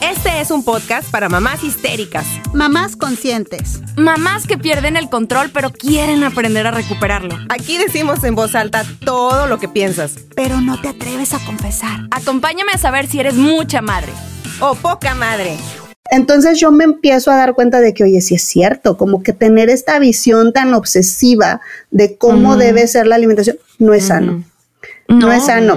Este es un podcast para mamás histéricas, Mamás conscientes. Mamás que pierden el control pero quieren aprender a recuperarlo. Aquí decimos en voz alta todo lo que piensas. Pero no te atreves a confesar. Acompáñame a saber si eres mucha madre. O poca madre. Entonces yo me empiezo a dar cuenta de que, oye, sí es cierto, como que tener esta visión tan obsesiva de cómo debe ser la alimentación no es sano. No, es sano.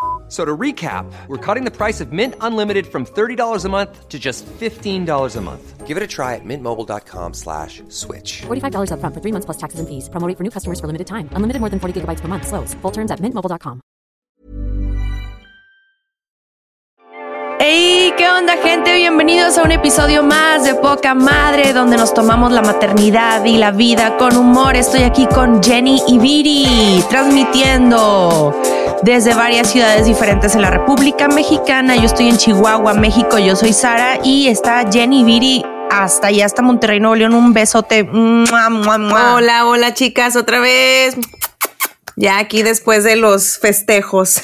So to recap, we're cutting the price of Mint Unlimited from $30 a month to just $15 a month. Give it a try at mintmobile.com slash switch. $45 upfront for three months plus taxes and fees. Promo rate for new customers for limited time. Unlimited more than 40 gigabytes per month. Slows. Full terms at mintmobile.com. ¡Hey! ¿Qué onda, gente? Bienvenidos a un episodio más de Poca Madre, donde nos tomamos la maternidad y la vida con humor. Estoy aquí con Jenny y Viri, transmitiendo desde varias ciudades diferentes en la República Mexicana. Yo estoy en Chihuahua, México. Yo soy Sara y está Jenny Viri hasta allá, hasta Monterrey, Nuevo León. Un besote. ¡Mua, mua, mua! Hola, hola chicas, otra vez. Ya aquí después de los festejos.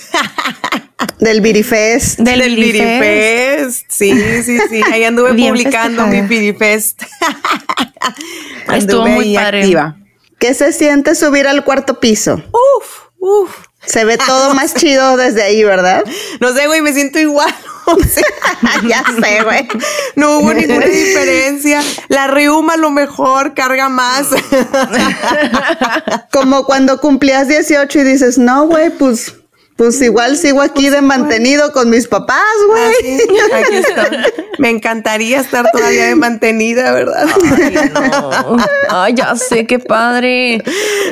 Del Birifest. Del, Del Birifest. Sí, sí, sí. Ahí anduve Bien publicando festejada. mi Birifest. Estuvo muy padre. activa. ¿Qué se siente subir al cuarto piso? Uf, uf. Se ve todo más chido desde ahí, ¿verdad? No sé, güey, me siento igual. O sea, ya sé, güey. no hubo ninguna diferencia. La riuma a lo mejor carga más. Como cuando cumplías 18 y dices, no, güey, pues, pues igual sigo aquí de mantenido con mis papás, güey. Aquí está. Me encantaría estar todavía de mantenida, ¿verdad? Ay, ya sé, qué padre.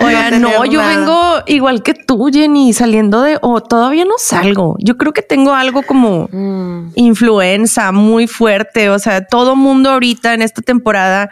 Oiga, No no, yo nada. vengo igual que tú, Jenny, saliendo de, o todavía no salgo. Yo creo que tengo algo como Mm. influenza muy fuerte. O sea, todo mundo ahorita en esta temporada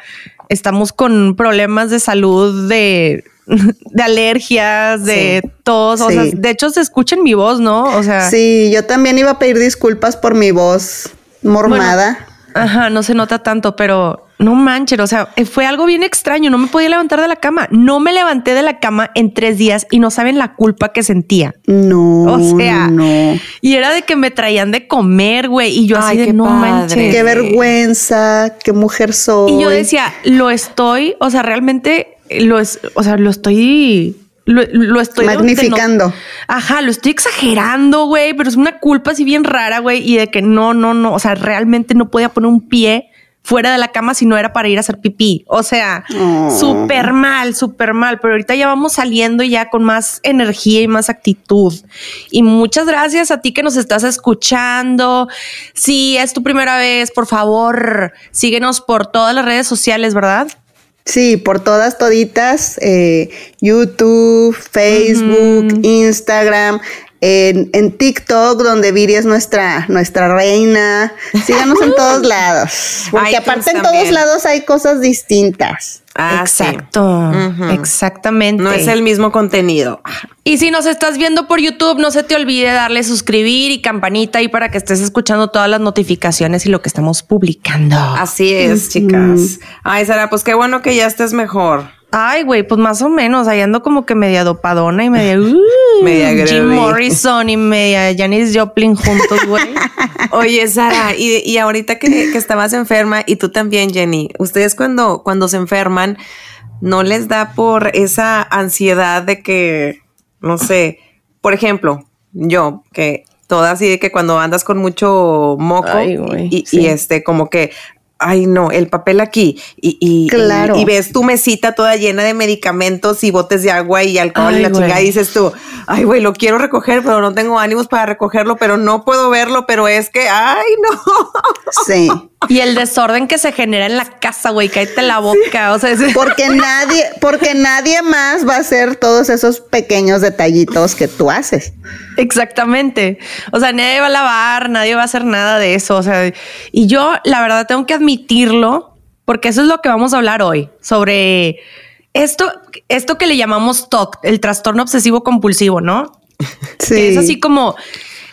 estamos con problemas de salud, de, de alergias, de tos. O sea, Sí. de hecho se escucha en mi voz, ¿no? O sea, Sí, yo también iba a pedir disculpas por mi voz mormada. Ajá, no se nota tanto, pero no manches, o sea, eh, fue algo bien extraño. No me podía levantar de la cama. No me levanté de la cama en tres días y no saben la culpa que sentía. No, O sea, no. y era de que me traían de comer, güey, y yo así Ay, de qué no padre. manches. Qué vergüenza, qué mujer soy. Y yo decía, lo estoy, o sea, realmente lo es, o sea, lo estoy, lo, lo estoy no- Magnificando. Ajá, lo estoy exagerando, güey, pero es una culpa así bien rara, güey, y de que no, no, no, o sea, realmente no podía poner un pie fuera de la cama si no era para ir a hacer pipí. O sea, Oh. súper mal, súper mal, pero ahorita ya vamos saliendo ya con más energía y más actitud. Y muchas gracias a ti que nos estás escuchando. Si es tu primera vez, por favor, síguenos por todas las redes sociales, ¿verdad? Sí, por todas, toditas, eh, YouTube, Facebook, Instagram, en, en TikTok, donde Viri es nuestra, nuestra reina. Síganos en todos lados. Porque iTunes aparte en también. todos lados hay cosas distintas. Ah, sí. Exacto, exactamente. No es el mismo contenido. Y si nos estás viendo por YouTube, no se te olvide darle suscribir y campanita ahí para que estés escuchando todas las notificaciones y lo que estamos publicando. Así es, chicas. Ay, Sara, pues qué bueno que ya estés mejor. Ay, güey, pues más o menos. Ahí ando como que media dopadona y media. uh, Media Jim. Morrison y media Janis Joplin juntos, güey. Oye, Sara, y, y ahorita que, que estabas enferma, y tú también, Jenny, ustedes cuando, cuando se enferman, ¿no les da por esa ansiedad de que, no sé, por ejemplo, yo, que toda así de que cuando andas con mucho moco Ay, güey, y, y este, como que, ay no, el papel aquí y, y, Claro. y, y ves tu mesita toda llena de medicamentos y botes de agua y alcohol Ay, y la chingada y dices tú, ay güey, lo quiero recoger, pero no tengo ánimos para recogerlo, pero no puedo verlo, pero es que, ay no. Sí. Y el desorden que se genera en la casa, güey, cállate la boca. O sea, es- Porque nadie, porque nadie más va a hacer todos esos pequeños detallitos que tú haces. Exactamente. O sea, nadie va a lavar, nadie va a hacer nada de eso. O sea, y yo, la verdad, tengo que admitirlo, porque eso es lo que vamos a hablar hoy, sobre esto, esto que le llamamos TOC, el trastorno obsesivo compulsivo, ¿no? Sí. Que es así como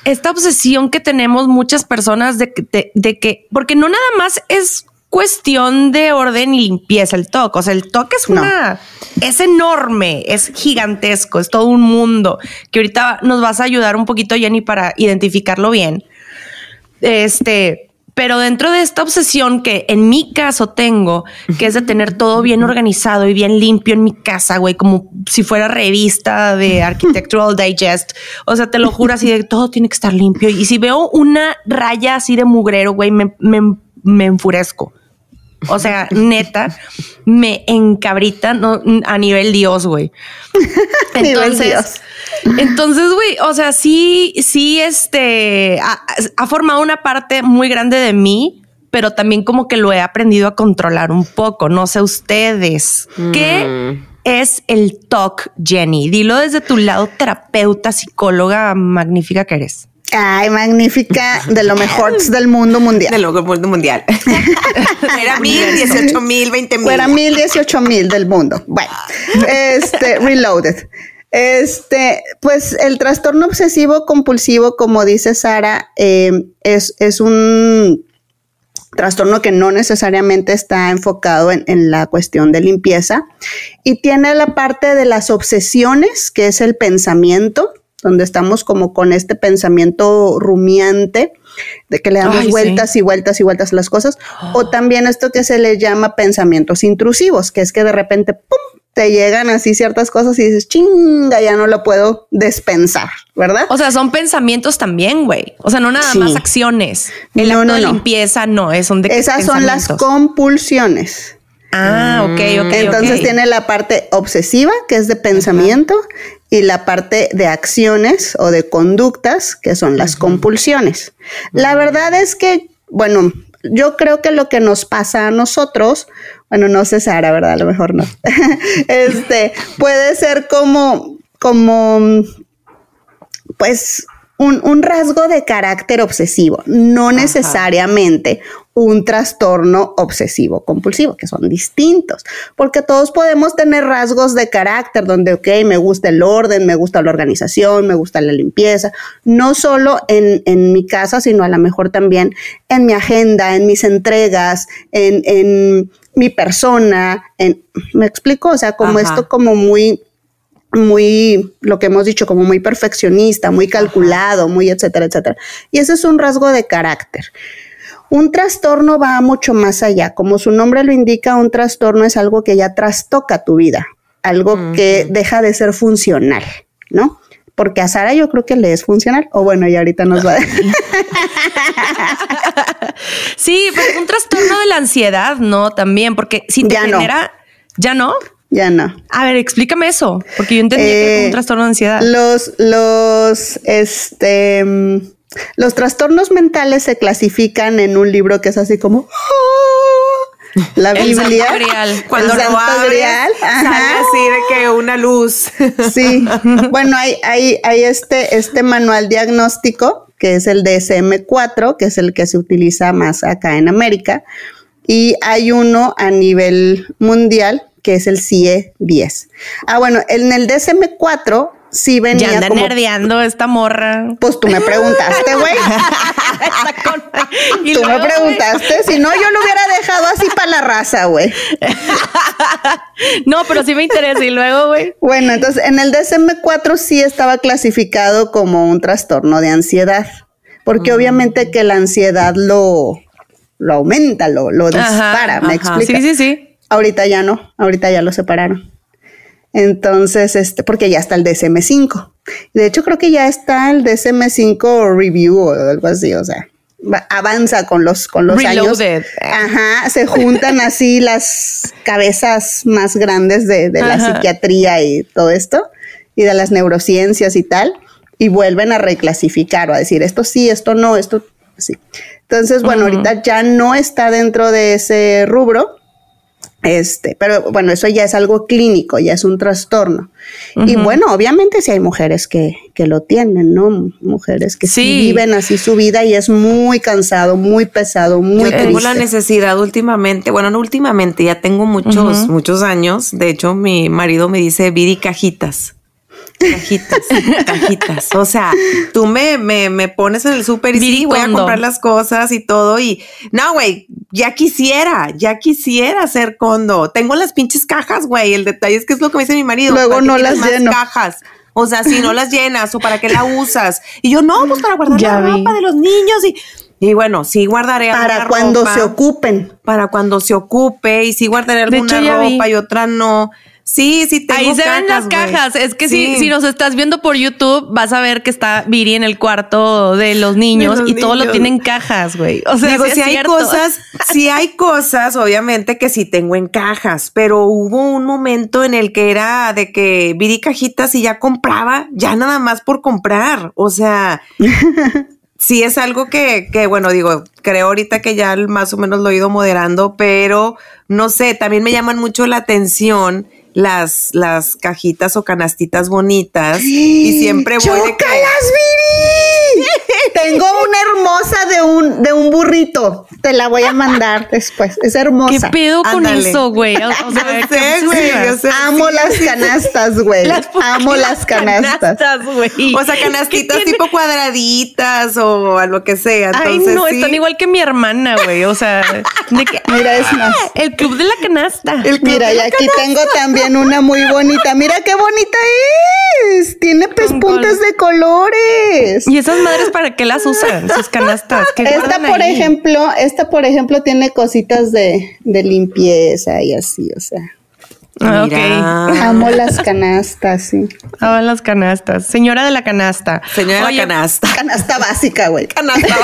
esta obsesión que tenemos muchas personas de, de que, porque no nada más es cuestión de orden y limpieza el TOC. O sea, el TOC es No. una, es enorme, es gigantesco, es todo un mundo que ahorita nos vas a ayudar un poquito, Jenny, para identificarlo bien. Este, pero dentro de esta obsesión que en mi caso tengo, que es de tener todo bien organizado y bien limpio en mi casa, güey, como si fuera revista de Architectural Digest. O sea, te lo juro así de todo tiene que estar limpio. Y si veo una raya así de mugrero, güey, me, me, me enfurezco. O sea, neta, me encabrita no, a nivel Dios, güey. Entonces, entonces, güey, o sea, sí, sí, este, ha, ha formado una parte muy grande de mí, pero también como que lo he aprendido a controlar un poco. No sé ustedes, ¿qué es el TOC, Jenny? Dilo desde tu lado terapeuta, psicóloga magnífica que eres. Ay, magnífica, de lo mejor del mundo mundial. Del mundo mundial. Era mil, dieciocho mil, veinte mil. Fuera mil, dieciocho mil del mundo. Bueno, este, reloaded. Este, pues el trastorno obsesivo compulsivo, como dice Sara, eh, es, es un trastorno que no necesariamente está enfocado en, en la cuestión de limpieza y tiene la parte de las obsesiones, que es el pensamiento, donde estamos como con este pensamiento rumiante de que le damos Ay, sí. vueltas y vueltas y vueltas a las cosas, o también esto que se le llama pensamientos intrusivos, que es que de repente ¡pum! te llegan así ciertas cosas y dices, chinga, ya no lo puedo despensar, ¿verdad? O sea, son pensamientos también, güey. O sea, no nada Sí. más acciones. El No, acto no, de no. limpieza no, es son de Esas son las compulsiones. Ah, ok, ok. Entonces tiene la parte obsesiva, que es de pensamiento, y la parte de acciones o de conductas, que son las compulsiones. La verdad es que, bueno, yo creo que lo que nos pasa a nosotros, bueno, no sé Sara, ¿verdad? A lo mejor no. este, puede ser como, como, pues, un, un rasgo de carácter obsesivo, no necesariamente un trastorno obsesivo compulsivo, que son distintos, porque todos podemos tener rasgos de carácter donde, ok, me gusta el orden, me gusta la organización, me gusta la limpieza, no solo en, en mi casa, sino a lo mejor también en mi agenda, en mis entregas, en, en mi persona, en, ¿me explico? O sea, como Ajá. esto como muy muy, lo que hemos dicho, como muy perfeccionista, muy calculado, muy etcétera, etcétera. Y ese es un rasgo de carácter. Un trastorno va mucho más allá. Como su nombre lo indica, un trastorno es algo que ya trastoca tu vida, algo que deja de ser funcional, ¿no? Porque a Sara yo creo que le es funcional. O bueno, y ahorita nos va a Sí, pero es un trastorno de la ansiedad, ¿no? También, porque si te Ya no. genera, ¿ya no? ya no. A ver, explícame eso, porque yo entendí que era Eh, un trastorno de ansiedad. Los, los, este, los trastornos mentales se clasifican en un libro que es así como ¡ah! la El Biblia. Grial. Cuando El lo abres, Grial, sale así de que una luz. Sí, bueno, hay, hay, hay este, este manual diagnóstico que es el DSM-4, que es el que se utiliza más acá en América, y hay uno a nivel mundial que es el CIE 10. Ah, bueno, en el DSM-4 sí venía ya anda como nerdeando esta morra. pues tú me preguntaste, güey. Tú me preguntaste, si no, yo lo hubiera dejado así para la raza, güey. No, pero sí me interesa. Y luego, güey. Bueno, entonces en el DSM-4 sí estaba clasificado como un trastorno de ansiedad, porque obviamente que la ansiedad lo, lo aumenta, lo, lo dispara, Ajá, ¿me ajá. explica? Sí, sí, sí. Ahorita ya no, ahorita ya lo separaron. Entonces, este, porque ya está el DSM-5. De hecho, creo que ya está el DSM-5 review o algo así, o sea, va- avanza con los, con los Reloaded. años. Ajá, se juntan así las cabezas más grandes de, de la Ajá. psiquiatría y todo esto, y de las neurociencias y tal, y vuelven a reclasificar o a decir esto sí, esto no, esto sí. Entonces, bueno, ahorita ya no está dentro de ese rubro, este, pero bueno, eso ya es algo clínico, ya es un trastorno. Y bueno, obviamente sí hay mujeres que, que lo tienen, ¿no? Mujeres que sí. Sí. viven así su vida y es muy cansado, muy pesado, muy Tengo triste. la necesidad últimamente, bueno, no últimamente, ya tengo muchos, muchos años. De hecho, mi marido me dice, Viri, cajitas. Cajitas, cajitas. O sea, tú me, me, me pones en el súper y sí, voy a comprar las cosas y todo. Y no, güey, ya quisiera, ya quisiera hacer condo. Tengo las pinches cajas, güey. El detalle es que es lo que me dice mi marido. Luego ¿para qué no las más lleno. cajas. O sea, si no las llenas o para qué la usas. Y yo, no, pues para guardar Ya la vi. ropa de los niños. Y, y bueno, sí guardaré Para alguna cuando ropa se ocupen. para cuando se ocupe y sí guardaré alguna hecho, ya vi. ropa y otra no. Sí, sí tengo Ahí se ven las cajas. Es que Sí. si, si nos estás viendo por YouTube, vas a ver que está Viri en el cuarto de los niños De los y todo lo niños. tiene en cajas, güey. O sea, Digo, sí si hay cierto. cosas, si hay cosas, obviamente que sí tengo en cajas, pero hubo un momento en el que era de que vi cajitas y ya compraba, ya nada más por comprar. O sea, sí es algo que, que, bueno, digo, creo ahorita que ya más o menos lo he ido moderando, pero no sé, también me llaman mucho la atención las, las cajitas o canastitas bonitas y siempre que- ¡Chócalas, Viri! Tengo una hermosa de un, de un burrito. Te la voy a mandar después. Es ¿Qué hermosa. pedo con Ándale. eso, güey? O, sea, Yo qué sé, güey, obsesiva. yo sé. Amo Sí, las canastas, güey. Las- ¿por qué Amo las canastas. güey. O sea, canastitas ¿Qué tipo cuadraditas o a lo que sea. Ay, Entonces, no, sí. están igual que mi hermana, güey. O sea, de que, Mira, es más. ¡Ah! el club de la canasta. El club Mira, y aquí tengo también una muy bonita. Mira qué bonita es. Tiene pespuntas de colores. ¿Y esas madres para qué las usan? Sus canastas. ¿Qué Esta, por ahí? ejemplo, esta, por ejemplo, tiene cositas de, de limpieza y así, o sea. Ah. Amo las canastas, sí. Ah, las canastas. Señora de la canasta. Señora Oye, canasta. Canasta básica, güey. Canasta.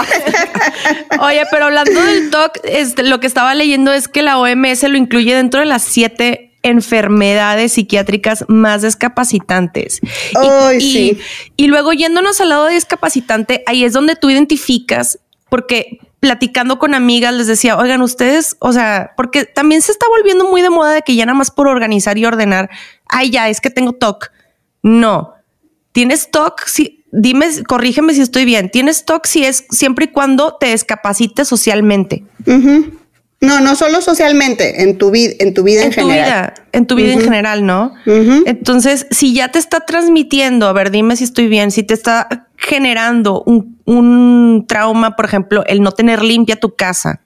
Oye, pero hablando del TOC, este, lo que estaba leyendo es que la OMS lo incluye dentro de las siete enfermedades psiquiátricas más discapacitantes. Y- Ay, y, sí. y luego yéndonos al lado de discapacitante, ahí es donde tú identificas, porque platicando con amigas les decía, oigan, ustedes, o sea, porque también se está volviendo muy de moda de que ya nada más por organizar y ordenar, ay, ya, es que tengo TOC. No, tienes TOC, si, dime, corrígeme si estoy bien, tienes TOC si es siempre y cuando te discapacites socialmente. No, no solo socialmente, en tu, vida en tu vida en, en tu general. vida, en tu vida en general, ¿no? Entonces, si ya te está transmitiendo, a ver, dime si estoy bien, si te está generando un, un trauma, por ejemplo, el no tener limpia tu casa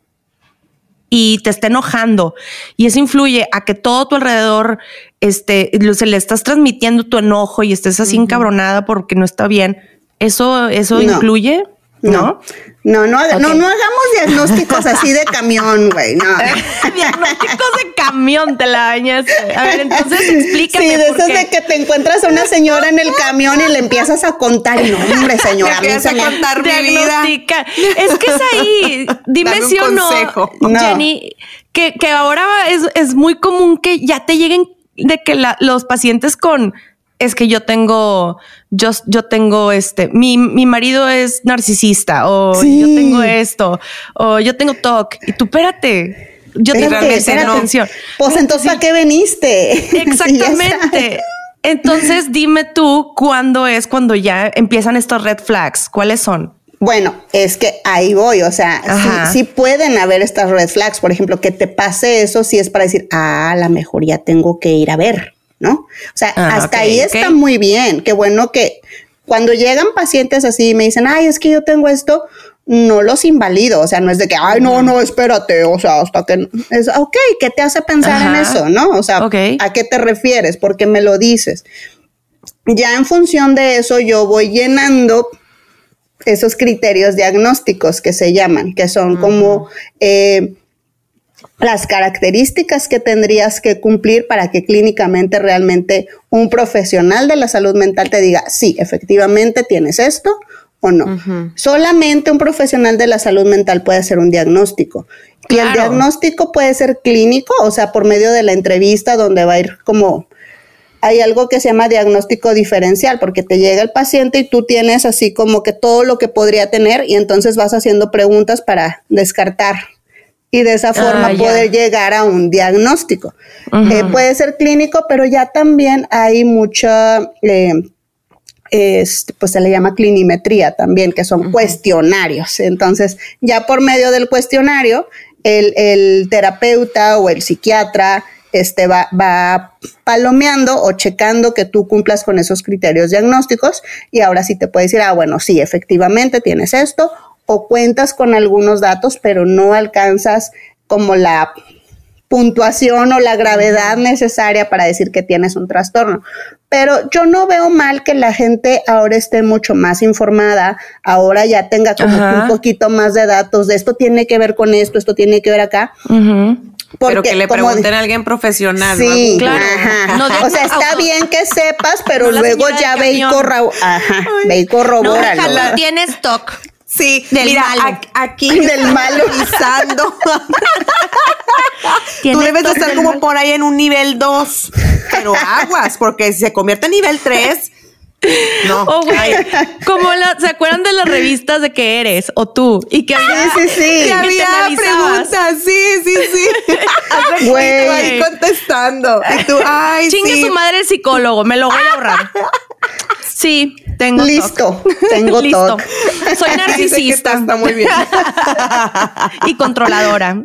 y te está enojando y eso influye a que todo tu alrededor este se le estás transmitiendo tu enojo y estés así encabronada porque no está bien. Eso eso No. incluye, ¿no? No, no, no, no hagamos diagnósticos así de camión, güey. No. Diagnósticos de camión te la bañaste. A ver, entonces explícame Sí, de por qué. de que te encuentras a una señora en el camión y le empiezas a contar. Y no, hombre, señora, a mí me- a contar mi vida. Es que es ahí. Dime Dame un sí o no, consejo. No. Jenny, que, que ahora es, es muy común que ya te lleguen de que la- los pacientes con es que yo tengo, yo, yo tengo este, mi, mi marido es narcisista, o Sí. yo tengo esto, o yo tengo TOC, y tú espérate, yo tengo que hacer atención. Pues entonces, ¿para qué veniste? Exactamente. Entonces, dime tú cuándo es cuando ya empiezan estos red flags. ¿Cuáles son? Bueno, es que ahí voy, o sea, sí, sí pueden haber estas red flags, por ejemplo, que te pase eso si es para decir, ah, a lo mejor ya tengo que ir a ver, ¿no? O sea, Ah, hasta ahí está muy bien, qué bueno que cuando llegan pacientes así y me dicen, ay, es que yo tengo esto, no los invalido, o sea, no es de que, ay, no, no, espérate, o sea, hasta que, es, ok, ¿qué te hace pensar en eso, no? O sea. ¿a qué te refieres? Porque me lo dices. Ya en función de eso, yo voy llenando esos criterios diagnósticos que se llaman, que son como eh, las características que tendrías que cumplir para que clínicamente realmente un profesional de la salud mental te diga, sí, efectivamente tienes esto o no. Solamente un profesional de la salud mental puede hacer un diagnóstico. Y el diagnóstico puede ser clínico, o sea, por medio de la entrevista donde va a ir como hay algo que se llama diagnóstico diferencial, porque te llega el paciente y tú tienes así como que todo lo que podría tener y entonces vas haciendo preguntas para descartar y de esa forma Ah, poder llegar a un diagnóstico. Eh, puede ser clínico, pero ya también hay mucha, eh, este, pues se le llama clinimetría también, que son cuestionarios. Entonces, ya por medio del cuestionario, el, el terapeuta o el psiquiatra este, va, va palomeando o checando que tú cumplas con esos criterios diagnósticos y ahora sí te puede decir, ah, bueno, sí, efectivamente tienes esto o cuentas con algunos datos, pero no alcanzas como la puntuación o la gravedad necesaria para decir que tienes un trastorno. Pero yo no veo mal que la gente ahora esté mucho más informada, ahora ya tenga como Ajá. un poquito más de datos de esto tiene que ver con esto, esto tiene que ver acá. Ujú. Pero porque que le pregunten a alguien profesional. ¿no? Sí, Claro. ajá. No, de- o sea, está auto- bien que sepas, pero No luego ya ve y, corro- ajá, ve y No, tienes TOC. Sí, Del mira, malo. aquí Del malo. revisando. Tú debes de estar como mal. por ahí en un nivel 2, pero aguas, porque si se convierte en nivel 3, no. Oh, güey. Como la, ¿se acuerdan de las revistas de que eres o tú? Y que había, Sí, sí, sí. Y que había preguntas, sí, sí, sí. Y tú Güey. ahí contestando. Y tú, ay, Chingue sí. su madre el psicólogo, me lo voy a ahorrar. Sí, tengo Listo, tengo Listo. TOC. Soy narcisista está, muy bien. y controladora.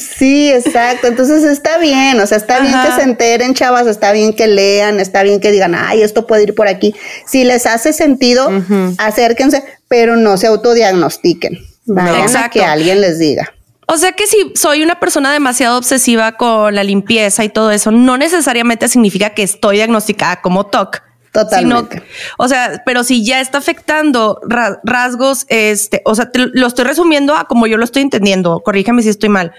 Sí, exacto. Entonces está bien, o sea, está bien que se enteren, chavas, está bien que lean, está bien que digan, ay, esto puede ir por aquí. Si les hace sentido, acérquense, pero no se autodiagnostiquen. Vayan a Exacto. que alguien les diga. O sea que si soy una persona demasiado obsesiva con la limpieza y todo eso, no necesariamente significa que estoy diagnosticada como TOC. Totalmente. Sino- o sea, pero si ya está afectando ra- rasgos, este, o sea, te lo estoy resumiendo a como yo lo estoy entendiendo. Corrígeme si estoy mal.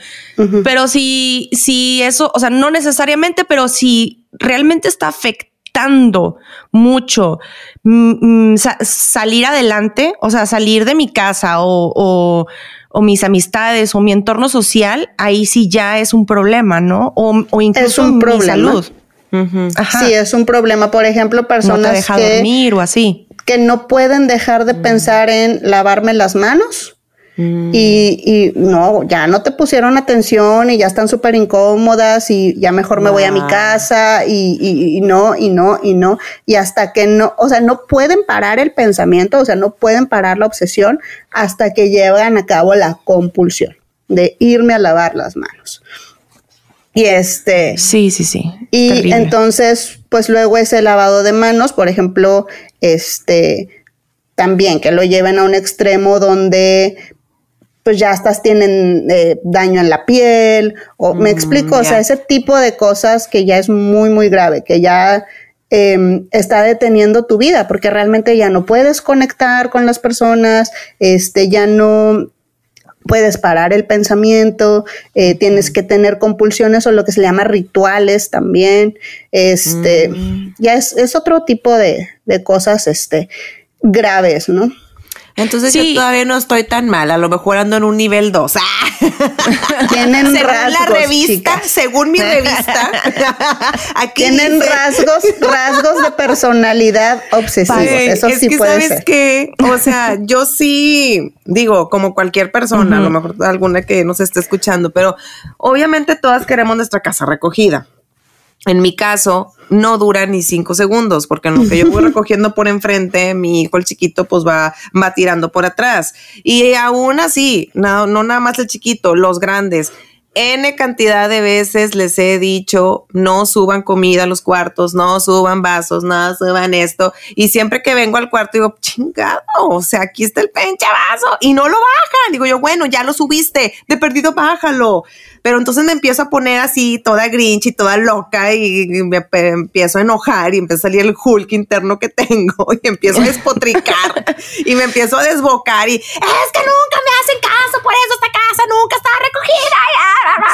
Pero si, si eso, o sea, no necesariamente, pero si realmente está afectando mucho mm, mm, sa- salir adelante, o sea, salir de mi casa o, o- o mis amistades o mi entorno social, ahí sí ya es un problema, ¿no? O, o incluso un mi problema. salud. Ajá. Sí, es un problema. Por ejemplo, no personas te deja que, dormir o así. que no pueden dejar de pensar en lavarme las manos. Y, y no, ya no te pusieron atención y ya están súper incómodas y ya mejor me voy a mi casa y, y- y no, y no, y no. Y hasta que no, o sea, no pueden parar el pensamiento, o sea, no pueden parar la obsesión hasta que llevan a cabo la compulsión de irme a lavar las manos. Y este, Sí, sí, sí. y Terrible. entonces, pues luego ese lavado de manos, por ejemplo, este, también que lo lleven a un extremo donde pues ya estas tienen eh, daño en la piel, o me explico, o sea, ese tipo de cosas que ya es muy, muy grave, que ya em, está deteniendo tu vida, porque realmente ya no puedes conectar con las personas, este, ya no puedes parar el pensamiento, eh, tienes que tener compulsiones o lo que se llama rituales también, este, ya es, es otro tipo de, de cosas, este, graves, ¿no? Entonces Sí. yo todavía no estoy tan mal, a lo mejor ando en un nivel 2. Tienen según rasgos, la revista, chicas. según mi revista, aquí Tienen dice- rasgos, rasgos de personalidad obsesivos. Sí, Eso es sí que puede sabes ser. que, o sea, yo sí digo, como cualquier persona, a lo mejor alguna que nos esté escuchando, pero obviamente todas queremos nuestra casa recogida. En mi caso, no dura ni cinco segundos, porque en lo que yo voy recogiendo por enfrente, mi hijo el chiquito pues va, va tirando por atrás. Y aún así, no, no nada más el chiquito, los grandes, N cantidad de veces les he dicho, no suban comida a los cuartos, no suban vasos, no suban esto. Y siempre que vengo al cuarto digo, chingado, o sea, aquí está el pinche vaso y no lo bajan. Digo yo, bueno, ya lo subiste, de perdido bájalo. Pero entonces me empiezo a poner así toda grinch y toda loca y me empiezo a enojar y empieza a salir el Hulk interno que tengo y empiezo a despotricar y me empiezo a desbocar y es que nunca me hacen caso, por eso esta casa nunca está recogida.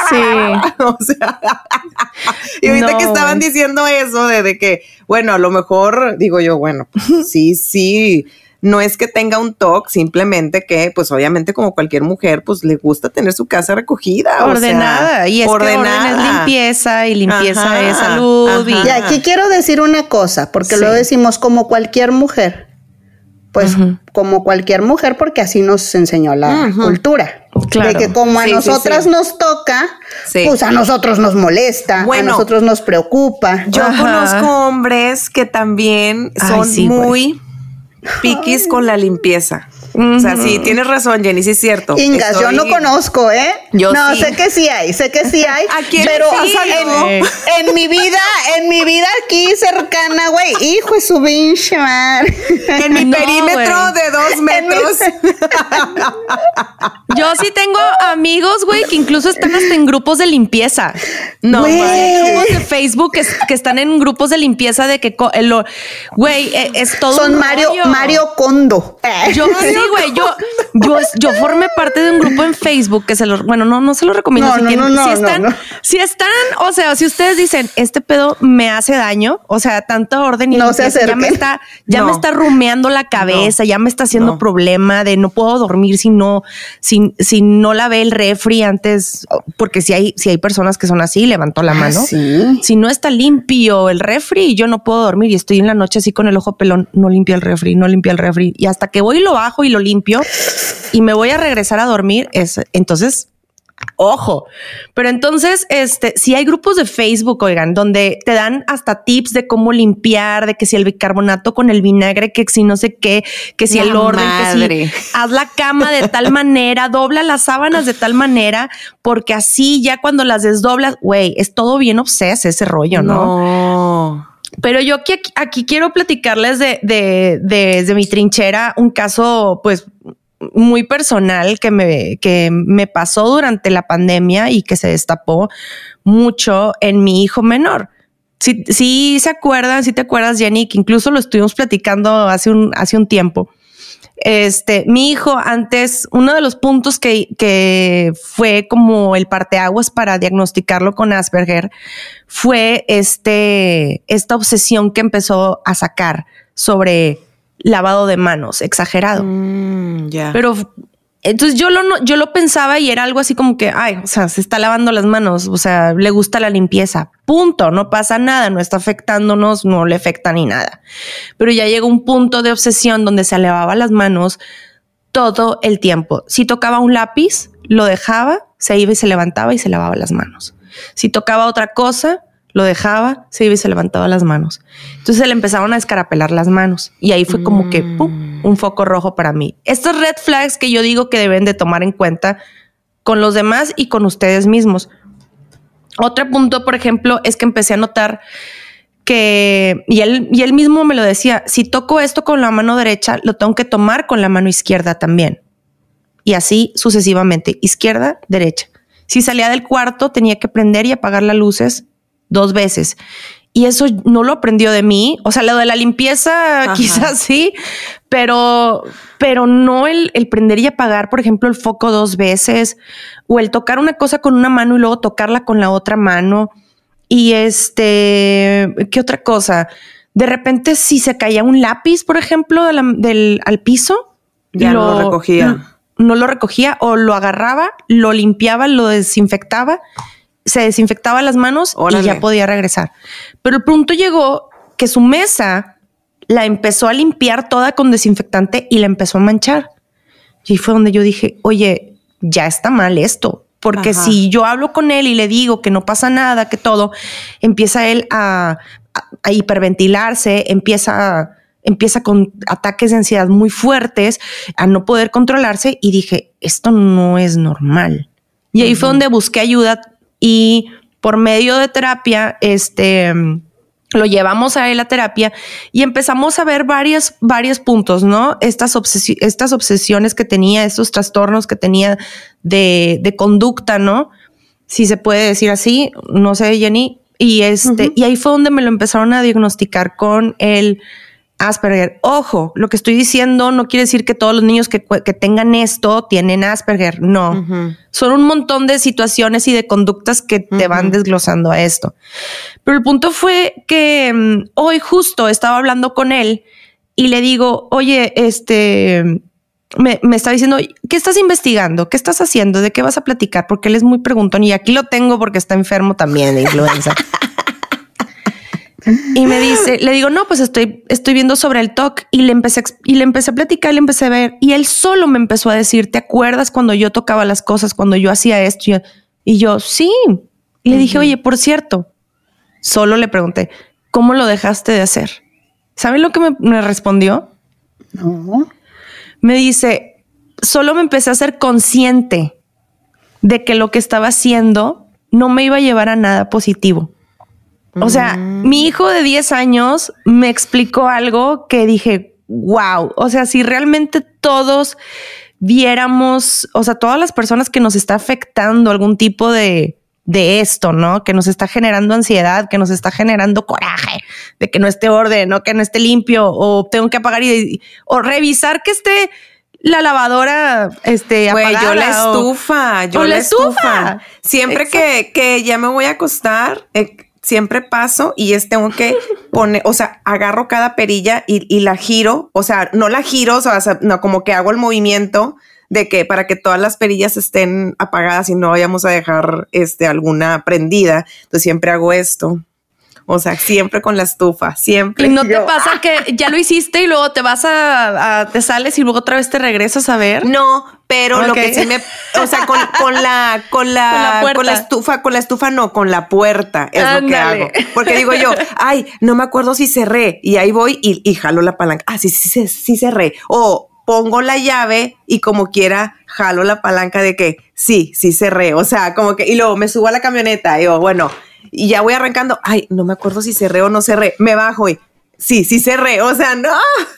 Sí. O sea, y ahorita No, que estaban diciendo eso de, de que, bueno, a lo mejor digo yo, bueno, pues, sí, sí, no es que tenga un TOC, simplemente que, pues obviamente como cualquier mujer, pues le gusta tener su casa recogida. o sea, ordenada. y es que orden es limpieza y limpieza Ajá, es salud. y- Y aquí quiero decir una cosa, porque Sí. lo decimos como cualquier mujer. Pues como cualquier mujer, porque así nos enseñó la cultura. Claro. De que como a Sí, nosotras sí. nos toca, Sí. pues a nosotros nos molesta, Bueno. a nosotros nos preocupa. Yo Ajá. conozco hombres que también Ay, son muy piquis con la limpieza. O sea, sí, tienes razón, Jenny, sí es cierto. Ingas, yo Estoy- no conozco, ¿eh? Yo no, sí. sé que sí hay, sé que sí hay. ¿A quién pero sí, en, en mi vida, en mi vida aquí cercana, güey, hijo de su pinche madre. En mi No, perímetro de dos metros. Yo sí tengo amigos, güey, que incluso están hasta en grupos de limpieza. No, Güey. güey. Grupos de Facebook que, que están en grupos de limpieza de que, güey, eh, es todo Son un Mario, rollo. Mario Kondo. Yo sí, güey, yo, yo, yo formé parte de un grupo en Facebook que se lo, bueno, no, no se lo recomiendo. No, si, no, tienen- no, si están, no, no. si están, o sea, si ustedes dicen, este pedo me hace daño, o sea, tanto orden y No se ya me está, ya No. me está rumeando la cabeza, ya me está haciendo No. problema de no puedo dormir si no, si, si no lavé el refri antes, porque si hay, si hay personas que son así, levantó la mano. Ah, sí. Si no está limpio el refri, yo no puedo dormir y estoy en la noche así con el ojo pelón, no limpia el refri, no limpia el refri. Y hasta que voy y lo bajo y lo limpio y me voy a regresar a dormir, es entonces, ojo. Pero entonces, este, si hay grupos de Facebook, oigan, donde te dan hasta tips de cómo limpiar, de que si el bicarbonato con el vinagre, que si no sé qué, que si La el orden, madre. que si haz la cama de tal manera, dobla las sábanas de tal manera, porque así ya cuando las desdoblas, güey, es todo bien obses ese rollo, ¿no? No. Pero yo aquí, aquí quiero platicarles de, de, de- desde mi trinchera un caso, pues, muy personal que me, que me pasó durante la pandemia y que se destapó mucho en mi hijo menor. Si, si se acuerdan, si te acuerdas, Jenny, que incluso lo estuvimos platicando hace un, hace un tiempo. Este, mi hijo antes, uno de los puntos que, que fue como el parteaguas para diagnosticarlo con Asperger fue este, esta obsesión que empezó a sacar sobre lavado de manos exagerado. Mm. Pero entonces yo lo, no- yo lo pensaba y era algo así como que, ay, o sea, se está lavando las manos, o sea, le gusta la limpieza, punto, no pasa nada, no está afectándonos, no le afecta ni nada. Pero ya llegó un punto de obsesión donde se lavaba las manos todo el tiempo. Si tocaba un lápiz, lo dejaba, se iba y se levantaba y se lavaba las manos. Si tocaba otra cosa, lo dejaba, se iba y se levantaba las manos. Entonces se le empezaron a escarapelar las manos y ahí fue como que ¡pum! un foco rojo para mí. Estas red flags que yo digo que deben de tomar en cuenta con los demás y con ustedes mismos. Otro punto, por ejemplo, es que empecé a notar que, y él, y él mismo me lo decía, si toco esto con la mano derecha, lo tengo que tomar con la mano izquierda también. Y así sucesivamente, izquierda, derecha. Si salía del cuarto, tenía que prender y apagar las luces dos veces. Y eso no lo aprendió de mí. O sea, lo de la limpieza quizás sí, pero, pero no el, el prender y apagar, por ejemplo, el foco dos veces o el tocar una cosa con una mano y luego tocarla con la otra mano. Y este, ¿qué otra cosa? De repente, si se caía un lápiz, por ejemplo, de la- del, al piso, Ya no lo recogía. no lo recogía o lo agarraba, lo limpiaba, lo desinfectaba, se desinfectaba las manos Órale. y ya podía regresar. Pero el punto llegó que su mesa la empezó a limpiar toda con desinfectante y la empezó a manchar. Y fue donde yo dije, oye, ya está mal esto. Porque Ajá. si yo hablo con él y le digo que no pasa nada, que todo, empieza él a, a- a hiperventilarse, empieza, empieza con ataques de ansiedad muy fuertes, a no poder controlarse y dije, esto no es normal. Y ahí fue donde busqué ayuda y por medio de terapia, este, lo llevamos a él a terapia y empezamos a ver varios, varios puntos, ¿no? Estas, estas obsesiones que tenía, estos trastornos que tenía de, de, conducta, ¿no? Si se puede decir así, no sé, Jenny. Y este, y ahí fue donde me lo empezaron a diagnosticar con el Asperger. Ojo, lo que estoy diciendo no quiere decir que todos los niños que, tengan esto tienen Asperger. No, son un montón de situaciones y de conductas que te van desglosando a esto. Pero el punto fue que mm, hoy justo estaba hablando con él y le digo, oye, este, me, me, está diciendo, ¿qué estás investigando? ¿Qué estás haciendo? ¿De qué vas a platicar? Porque él es muy preguntón y aquí lo tengo porque está enfermo también de influenza. Y me dice, le digo, no, pues estoy, estoy viendo sobre el TOC y le empecé, y le empecé a platicar, le empecé a ver y él solo me empezó a decir, ¿te acuerdas cuando yo tocaba las cosas, cuando yo hacía esto? Y yo, sí. Y le dije, oye, por cierto, solo le pregunté, ¿cómo lo dejaste de hacer? ¿Saben lo que me, me respondió? No. Me dice, solo me empecé a ser consciente de que lo que estaba haciendo no me iba a llevar a nada positivo. O sea, mm. mi hijo de 10 años me explicó algo que dije, wow, o sea, si realmente todos viéramos, o sea, todas las personas que nos está afectando algún tipo de, de esto, ¿no? Que nos está generando ansiedad, que nos está generando coraje, de que no esté orden, o que no esté limpio, o tengo que apagar y, o revisar que esté la lavadora, este, apagada. yo la estufa, yo la, estufa. Siempre que, que, ya me voy a acostar, eh, siempre paso y es tengo que poner, o sea, agarro cada perilla y, la giro, o sea, no la giro, o sea, no, como que hago el movimiento de que para que todas las perillas estén apagadas y no vayamos a dejar este alguna prendida. Entonces siempre hago esto. O sea, siempre con la estufa, siempre. Y no te pasa que ya lo hiciste y luego te vas a, te sales y luego otra vez te regresas a ver. No, pero lo que sí me, o sea, con, la, con la, con la, estufa, con la estufa no, con la puerta es lo que hago. Porque digo yo, ay, no me acuerdo si cerré y ahí voy y, y jalo la palanca. Ah, sí, sí, sí, sí cerré. O pongo la llave y como quiera jalo la palanca de que sí, sí cerré. O sea, como que, y luego me subo a la camioneta y digo, bueno, y ya voy arrancando, ay, no me acuerdo si cerré o no cerré, me bajo y sí, sí cerré, o sea, no.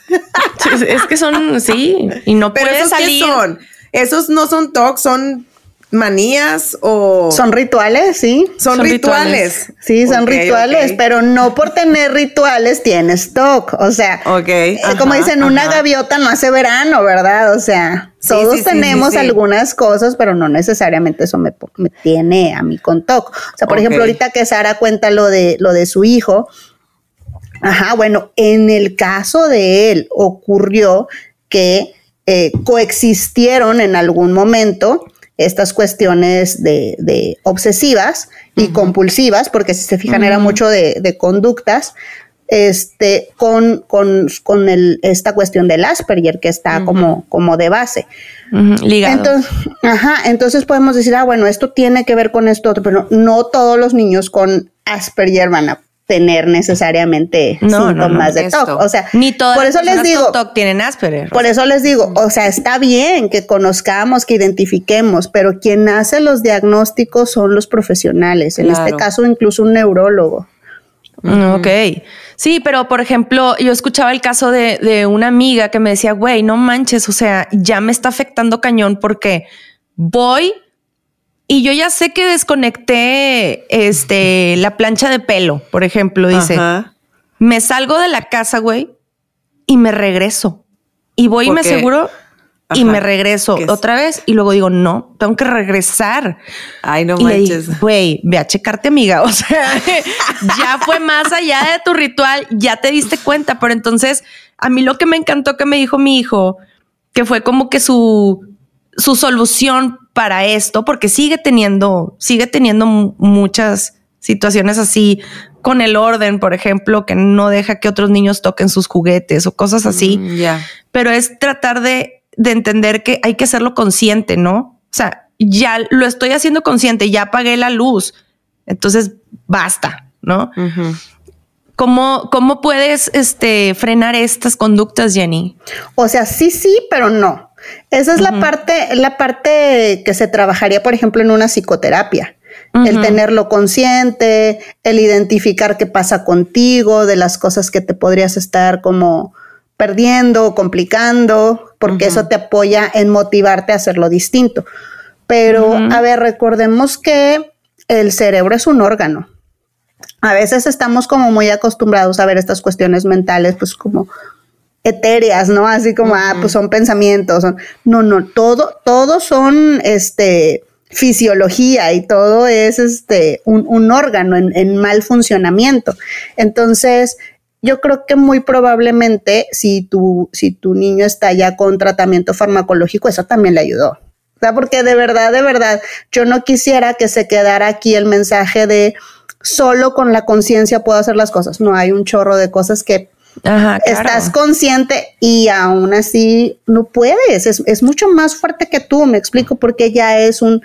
es que son, sí, y no Pero esos salir. son? Esos no son talks, son manías o son rituales, sí. Son, rituales. Sí, son rituales, pero no por tener rituales tienes TOC. O sea, okay, como dicen, una gaviota no hace verano, ¿verdad? O sea, todos tenemos algunas cosas, pero no necesariamente eso me, tiene a mí con TOC. O sea, por ejemplo, ahorita que Sara cuenta lo de lo de su hijo. Ajá, bueno, en el caso de él ocurrió que eh, coexistieron en algún momento estas cuestiones de, obsesivas y compulsivas, porque si se fijan era mucho de, conductas, este, con, con, con el, esta cuestión del Asperger que está como, como de base. Entonces, ajá, entonces podemos decir, ah, bueno, esto tiene que ver con esto, pero no todos los niños con Asperger van a tener necesariamente síntomas de TOC. O sea, ni todas por eso les digo, TOC tienen Asperger. Por eso les digo, o sea, está bien que conozcamos, que identifiquemos, pero quien hace los diagnósticos son los profesionales, en este caso incluso un neurólogo. Ok. Sí, pero por ejemplo, yo escuchaba el caso de, de una amiga que me decía, güey, no manches, o sea, ya me está afectando cañón porque voy y yo ya sé que desconecté este, la plancha de pelo, por ejemplo, dice. Me salgo de la casa, güey, y me regreso. Y voy y me aseguro y me regreso otra vez. Y luego digo, no, tengo que regresar. Ay, no manches. Güey, ve a checarte, amiga. O sea, ya fue más allá de tu ritual, ya te diste cuenta. Pero entonces, a mí lo que me encantó que me dijo mi hijo, que fue como que su, su solución para esto, porque sigue teniendo, sigue teniendo muchas situaciones así con el orden, por ejemplo, que no deja que otros niños toquen sus juguetes o cosas así. Mm, ya. Pero es tratar de, de entender que hay que hacerlo consciente, ¿no? O sea, ya lo estoy haciendo consciente, ya apagué la luz. Entonces, basta, ¿no? ¿Cómo, ¿Cómo, puedes este, frenar estas conductas, Jenny? O sea, sí, sí, pero no. Esa es la parte, la parte que se trabajaría, por ejemplo, en una psicoterapia. El tenerlo consciente, el identificar qué pasa contigo, de las cosas que te podrías estar como perdiendo, complicando, porque eso te apoya en motivarte a hacerlo distinto. Pero, a ver, recordemos que el cerebro es un órgano. A veces estamos como muy acostumbrados a ver estas cuestiones mentales, pues como etéreas, ¿no? Así como, ah, pues son pensamientos. No, no, todo, todo son, este, fisiología y todo es, este, un, órgano en, en mal funcionamiento. Entonces, yo creo que muy probablemente si tu, si tu niño está ya con tratamiento farmacológico, eso también le ayudó. O sea, porque de verdad, de verdad, yo no quisiera que se quedara aquí el mensaje de solo con la conciencia puedo hacer las cosas. No, hay un chorro de cosas que estás consciente y aún así no puedes. Es, mucho más fuerte que tú, me explico, porque ya es un,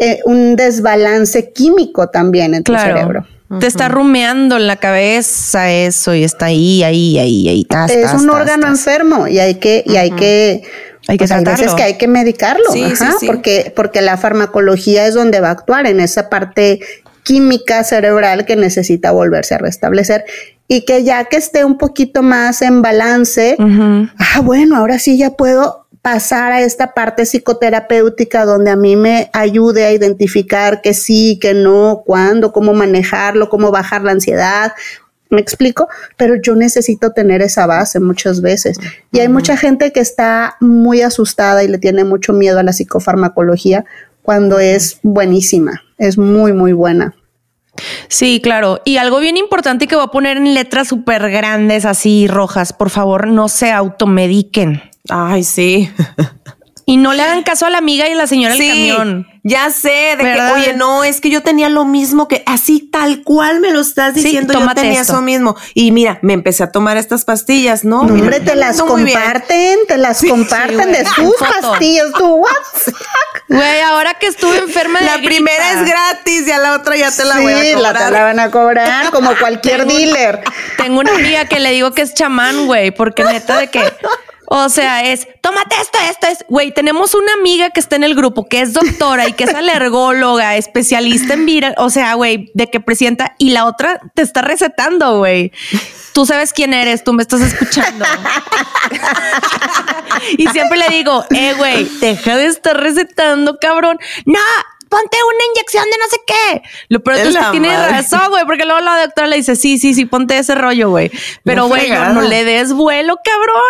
eh, un desbalance químico también en tu cerebro. Te está rumeando en la cabeza eso y está ahí, ahí, ahí, ahí. es un órgano enfermo y hay que, y hay que hay que pues veces que hay que medicarlo, porque porque la farmacología es donde va a actuar en esa parte química cerebral que necesita volverse a restablecer y que ya que esté un poquito más en balance, ah, bueno, ahora sí ya puedo pasar a esta parte psicoterapéutica donde a mí me ayude a identificar que sí, que no, cuándo, cómo manejarlo, cómo bajar la ansiedad. Me explico, pero yo necesito tener esa base muchas veces. Y hay mucha gente que está muy asustada y le tiene mucho miedo a la psicofarmacología cuando es buenísima, es muy, muy buena. Sí, claro. Y algo bien importante que voy a poner en letras súper grandes, así rojas, por favor, no se automediquen. Ay, sí. Y no le hagan caso a la amiga y a la señora del camión. Ya sé, de que, oye, no, es que yo tenía lo mismo que así tal cual me lo estás diciendo, yo tenía eso mismo. Y mira, me empecé a tomar estas pastillas, ¿no? hombre, te las comparten, te las comparten de sus pastillas, tú, what? Güey, ahora que estuve enferma de La primera es gratis y a la otra ya te la voy a cobrar. La, te la van a cobrar como cualquier dealer. Tengo una amiga que le digo que es chamán, güey, porque neta de que o sea, es, tómate esto, esto es, güey, tenemos una amiga que está en el grupo, que es doctora y que es alergóloga, especialista en viral, o sea, güey, de que presenta y la otra te está recetando, güey. Tú sabes quién eres, tú me estás escuchando. y siempre le digo, eh, güey, deja de estar recetando, cabrón. No, ponte una inyección de no sé qué. Lo peor es que tiene razón, güey, porque luego la doctora le dice, sí, sí, sí, ponte ese rollo, güey. Pero, güey, no, le des vuelo, cabrón.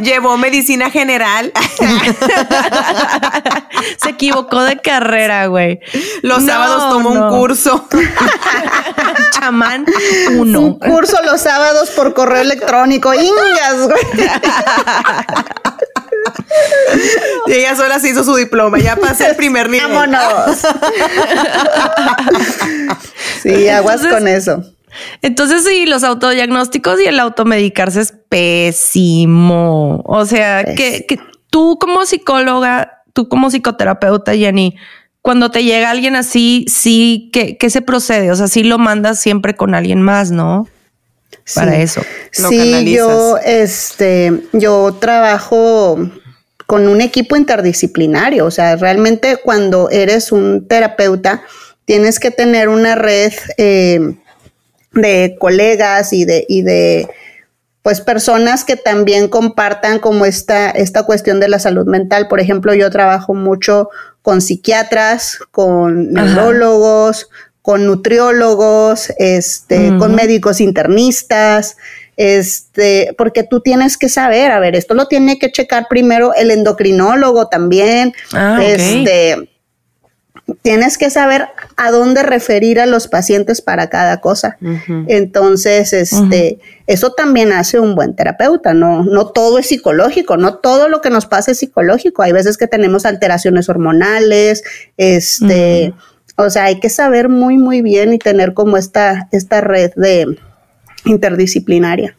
llevó medicina general. Se equivocó de carrera, güey. Los sábados tomó un curso. Chamán uno. Un curso los sábados por correo electrónico. Ingas, güey. Y ella sola se hizo su diploma. Ya pasé el primer nivel. Vámonos. sí, aguas con eso. Entonces, sí, los autodiagnósticos y el automedicarse es pésimo. O sea, que, tú como psicóloga, tú como psicoterapeuta, Jenny, cuando te llega alguien así, sí, ¿qué, se procede? O sea, sí lo mandas siempre con alguien más, ¿no? Para eso. sí, yo, este, yo trabajo con un equipo interdisciplinario. O sea, realmente cuando eres un terapeuta, tienes que tener una red eh, de colegas y de, y de pues personas que también compartan como esta, esta cuestión de la salud mental. Por ejemplo, yo trabajo mucho con psiquiatras, con neurólogos, con nutriólogos, este, con médicos internistas, este, porque tú tienes que saber, a ver, esto lo tiene que checar primero el endocrinólogo también, ah, este, tienes que saber a dónde referir a los pacientes para cada cosa. Entonces, este, eso también hace un buen terapeuta, no, no todo es psicológico, no todo lo que nos pasa es psicológico. Hay veces que tenemos alteraciones hormonales, este, o sea, hay que saber muy, muy bien y tener como esta, esta red de, interdisciplinaria.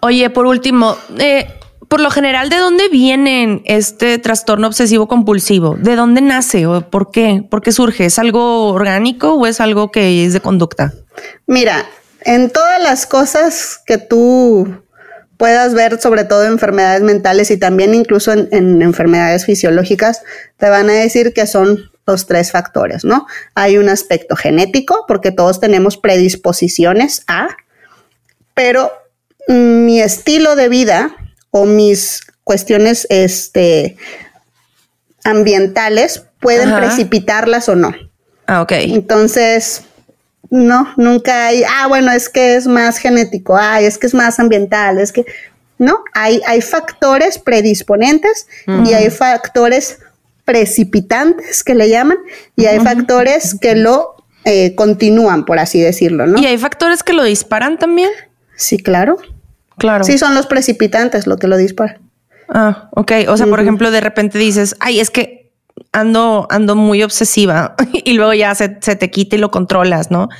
Oye, por último, eh, por lo general, ¿de dónde viene este trastorno obsesivo compulsivo? ¿De dónde nace o por qué? ¿Por qué surge? ¿Es algo orgánico o es algo que es de conducta? Mira, en todas las cosas que tú puedas ver sobre todo enfermedades mentales y también incluso en, en enfermedades fisiológicas, te van a decir que son los tres factores, ¿no? Hay un aspecto genético, porque todos tenemos predisposiciones a, pero mi estilo de vida o mis cuestiones este, ambientales pueden Ajá. precipitarlas o no. Ah, ok. Entonces, no, nunca hay, ah, bueno, es que es más genético, ay, es que es más ambiental, es que, no, hay, hay factores predisponentes y hay factores precipitantes que le llaman y hay factores que lo eh, continúan, por así decirlo, ¿no? ¿Y hay factores que lo disparan también? Sí, claro. Claro. Sí, son los precipitantes lo que lo dispara. Ah, ok. O sea, por ejemplo, de repente dices, ay, es que ando, ando muy obsesiva y luego ya se, se te quita y lo controlas, ¿no?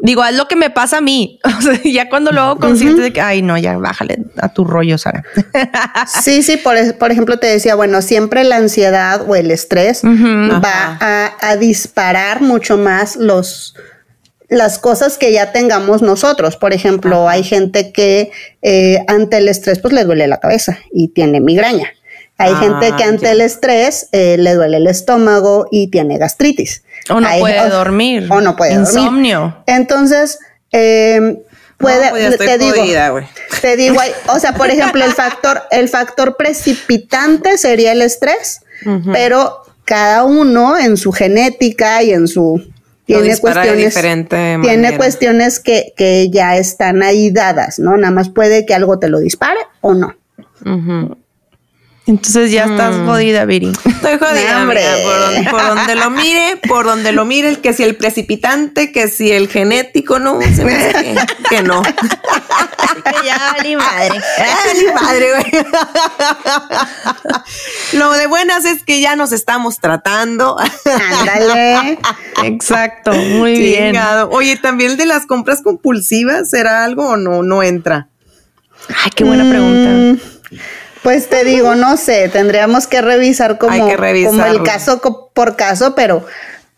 Digo, es lo que me pasa a mí. O sea, ya cuando lo hago consciente de que, ay, no, ya bájale a tu rollo, Sara. Sí, sí, por, por ejemplo, te decía, bueno, siempre la ansiedad o el estrés va a, a disparar mucho más los las cosas que ya tengamos nosotros. Por ejemplo, hay gente que eh, ante el estrés pues le duele la cabeza y tiene migraña. Hay Ah, gente que ante ya. el estrés eh, le duele el estómago y tiene gastritis. O no puede dormir. O no puede dormir. Insomnio. Entonces, eh, puede, No, pues estoy te digo, jodida, te digo, o sea, por ejemplo, el factor, el factor precipitante sería el estrés, pero cada uno en su genética y en su tiene cuestiones, diferente tiene manera. cuestiones que, que ya están ahí dadas, ¿no? Nada más puede que algo te lo dispare o no. Entonces ya estás jodida, Viri. Estoy jodida, No, hombre. por, donde, por donde lo mire, por donde lo mire, el que si el precipitante, que si el genético, no, se me hace que, que no. ya, ni madre. Ay, madre, güey. Lo de buenas es que ya nos estamos tratando. Ándale. Exacto, muy bien. Oye, también el de las compras compulsivas, ¿será algo o no? No entra. Ay, qué buena pregunta. Mm, Pues te digo, no sé, tendríamos que revisar como, que como el caso por caso, pero,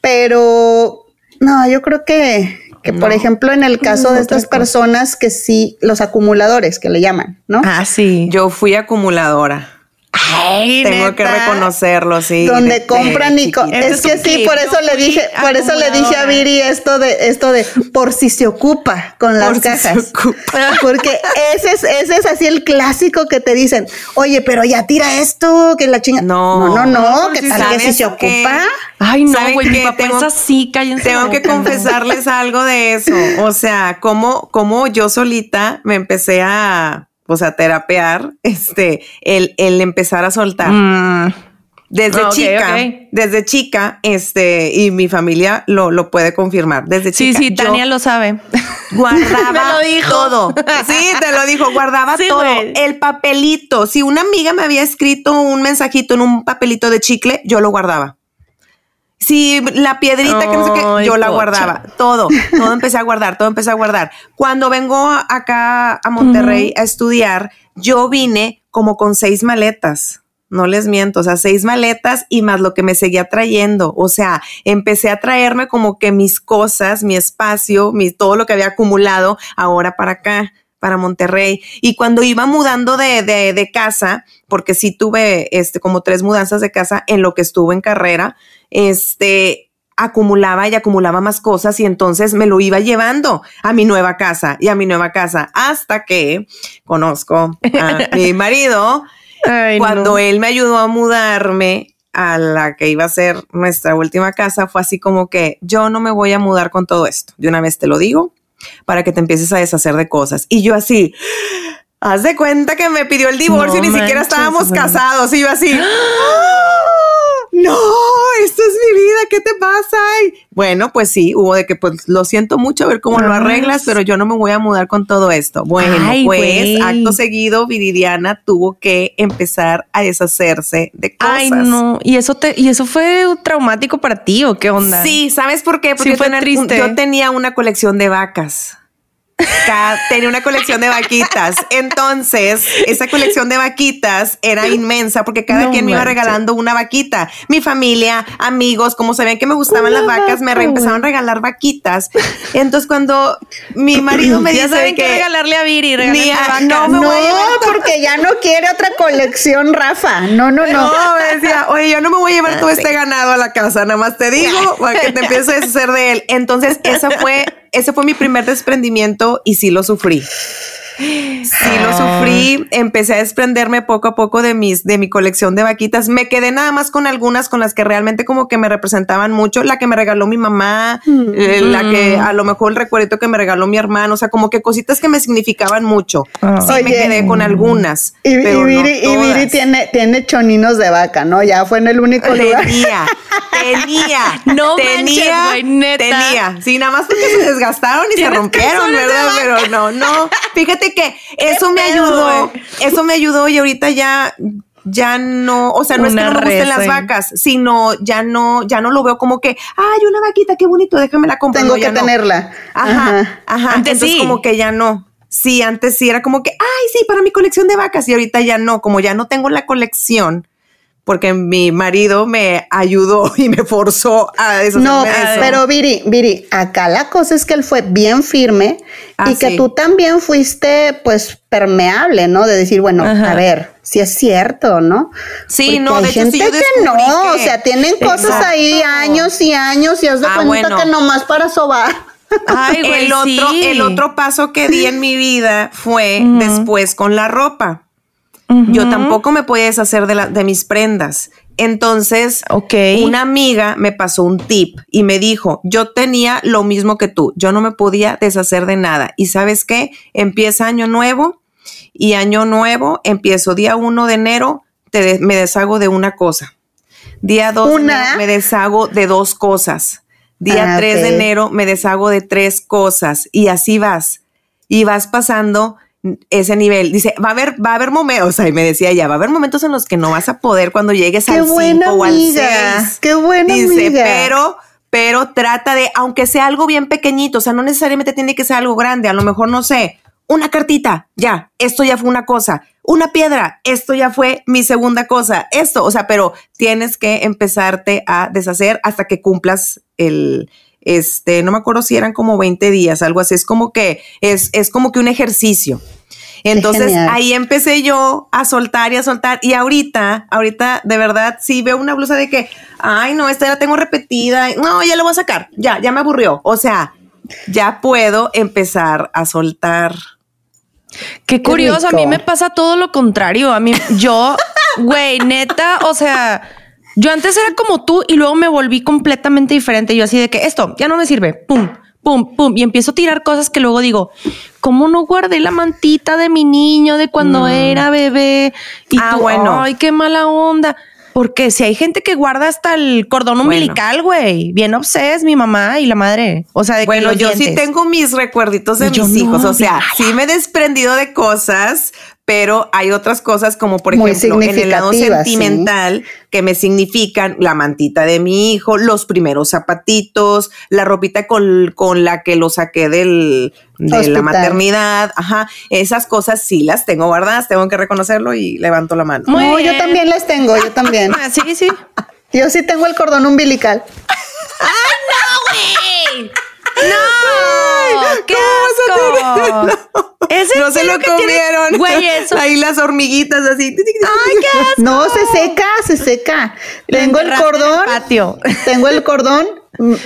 pero no, yo creo que, que por ejemplo, en el caso de estas personas que sí, los acumuladores que le llaman, ¿no? Ah, sí. Yo fui acumuladora. Ay, Tengo que reconocerlo, sí. donde de- compran de y co- es es que sí, por eso le dije, por eso le dije a. Viri esto de esto de por si se ocupa con las Por si se ocupa. Porque ese es, ese es así el clásico que te dicen, oye, pero ya tira esto, que la chinga. No. no, no, no, No, que si tal que si se ocupa. Ay, no, ¿Saben güey, mi papá Tengo- es así, cállense. Tengo que confesarles algo de eso. O sea, cómo, cómo yo solita me empecé a, pues, a terapear, este, el, el empezar a soltar. Mm, Desde Ah, chica, desde chica, este, y mi familia lo, lo puede confirmar. Desde sí, chica. sí, yo Tania lo sabe. guardaba Me lo dijo. todo. Sí, te lo dijo, guardaba Sí, todo. güey. El papelito. Si una amiga me había escrito un mensajito en un papelito de chicle, yo lo guardaba. Si la piedrita que no sé qué, yo la pocha. guardaba. Todo, todo empecé a guardar, todo empecé a guardar. Cuando vengo acá a Monterrey a estudiar, yo vine como con seis maletas. No les miento, o sea, seis maletas y más lo que me seguía trayendo. O sea, empecé a traerme como que mis cosas, mi espacio, mi, todo lo que había acumulado ahora para acá, para Monterrey. Y cuando iba mudando de, de, de casa, porque sí tuve este, como tres mudanzas de casa en lo que estuve en carrera, este, acumulaba y acumulaba más cosas y entonces me lo iba llevando a mi nueva casa y a mi nueva casa hasta que conozco a mi marido Ay, cuando no. él me ayudó a mudarme a la que iba a ser nuestra última casa, fue así como que yo no me voy a mudar con todo esto. De una vez te lo digo, para que te empieces a deshacer de cosas. Y yo así, haz de cuenta que me pidió el divorcio No y ni siquiera estábamos casados. Y yo así, no, esto es mi vida, ¿qué te pasa? Y bueno, pues sí, hubo de que pues lo siento mucho, a ver cómo lo Ay, arreglas, pero yo no me voy a mudar con todo esto. Bueno, Ay, pues acto seguido, Viridiana tuvo que empezar a deshacerse de cosas. Ay, no. ¿Y eso, te, ¿Y eso fue traumático para ti o qué onda? Sí, ¿sabes por qué? Porque Sí, fue tener- triste. yo tenía una colección de vacas. Tenía una colección de vaquitas. Entonces, esa colección de vaquitas era inmensa porque cada No quien me iba regalando una vaquita. Mi familia, amigos, como sabían que me gustaban Una las vacas, me re- empezaron a regalar vaquitas. Entonces, cuando mi marido me dice saben que qué regalarle a Viri, Ni regálenle a- no me No, voy a llevar porque ya no quiere otra colección, Rafa. No, no, no. No, me decía, oye, yo no me voy a llevar todo este ganado a la casa, nada más te digo, para que te empieces a deshacer de él. Entonces, esa fue, ese fue mi primer desprendimiento y sí lo sufrí. Sí lo sufrí, empecé a desprenderme poco a poco de mis, de mi colección de vaquitas. Me quedé nada más con algunas con las que realmente como que me representaban mucho. La que me regaló mi mamá, eh, la que a lo mejor el recuerdito que me regaló mi hermano, o sea, como que cositas que me significaban mucho. Ah. Sí, me quedé con algunas. Y, y pero no Viri, y Viri todas. tiene, tiene choninos de vaca, ¿no? Ya fue en el único lugar. Tenía, tenía, No manches, tenía, neta. tenía. Sí, nada más porque se desgastaron y se rompieron, ¿verdad? Pero no, no. Fíjate que eso me pedo, ayudó, eso me ayudó y ahorita ya, ya no, o sea, no es que no me gusten las vacas, sino ya no, ya no lo veo como que, ay, una vaquita, qué bonito, déjame la comprar. Tengo No, que no. tenerla. Ajá, ajá. Antes Entonces sí. como que ya no. Sí, antes sí era como que, ay, sí, para mi colección de vacas. Y ahorita ya no, como ya no tengo la colección, porque mi marido me ayudó y me forzó a deshacerme No, de eso. pero Viri, Viri, acá la cosa es que él fue bien firme Ah, y que sí. tú también fuiste pues permeable, ¿no? De decir, bueno, Ajá. a ver, si es cierto, ¿no? Sí, Porque no, hay de hecho, gente sí, yo que no, o sea, tienen cosas Exacto. ahí años y años y has de Ah, cuenta bueno. que nomás para sobar. Ay, güey, el otro, sí. el otro paso que di en mi vida fue después con la ropa. Yo tampoco me podía deshacer de, la, de mis prendas. Entonces, una amiga me pasó un tip y me dijo, yo tenía lo mismo que tú, yo no me podía deshacer de nada. Y sabes qué, empieza año nuevo y año nuevo, empiezo día 1 de enero, te de- me deshago de una cosa. Día 2 de ¿Una? enero me deshago de dos cosas. Día Ah, 3 de enero me deshago de tres cosas y así vas. Y vas pasando ese nivel. Dice, va a haber, va a haber momentos, y me decía ella, va a haber momentos en los que no vas a poder cuando llegues Qué al buena 5 o al amiga, 6. qué buena Dice, amiga. pero, pero trata de, aunque sea algo bien pequeñito, o sea, no necesariamente tiene que ser algo grande, a lo mejor, no sé, una cartita, ya, esto ya fue una cosa, una piedra, esto ya fue mi segunda cosa, esto, o sea, pero tienes que empezarte a deshacer hasta que cumplas el, este, no me acuerdo si eran como 20 días, algo así, es como que, es, es como que un ejercicio. Entonces ahí empecé yo a soltar y a soltar. Y ahorita, ahorita de verdad, si veo una blusa de que, ay, no, esta ya la tengo repetida. No, ya la voy a sacar. Ya, ya me aburrió. O sea, ya puedo empezar a soltar. Qué curioso, a mí me pasa todo lo contrario. A mí, yo, güey, neta, o sea, yo antes era como tú y luego me volví completamente diferente. Yo así de que esto ya no me sirve, pum, pum, pum, y empiezo a tirar cosas que luego digo, ¿cómo no guardé la mantita de mi niño de cuando era bebé? Y Ah, tú, bueno. ay, qué mala onda. Porque si hay gente que guarda hasta el cordón umbilical, güey, bien obses, mi mamá y la madre. O sea, de que Bueno, los yo sí tengo mis recuerditos de Yo mis no, hijos. O sea, sí me he desprendido de cosas, pero hay otras cosas como, por Muy ejemplo, en el lado sí. sentimental que me significan la mantita de mi hijo, los primeros zapatitos, la ropita con, con la que lo saqué del, de Hospital. la maternidad. Ajá, esas cosas sí las tengo guardadas, tengo que reconocerlo y levanto la mano. Muy no, yo bien. también las tengo, yo también. Ah, sí, sí. Yo sí tengo el cordón umbilical. ¡No! ¡Qué asco! ¿Es No se lo que tiene- comieron. Güey, eso. Ahí las hormiguitas así. ¡Ay, qué asco! No, se seca, se seca. Lo Tengo el en el cordón. patio. Tengo el cordón.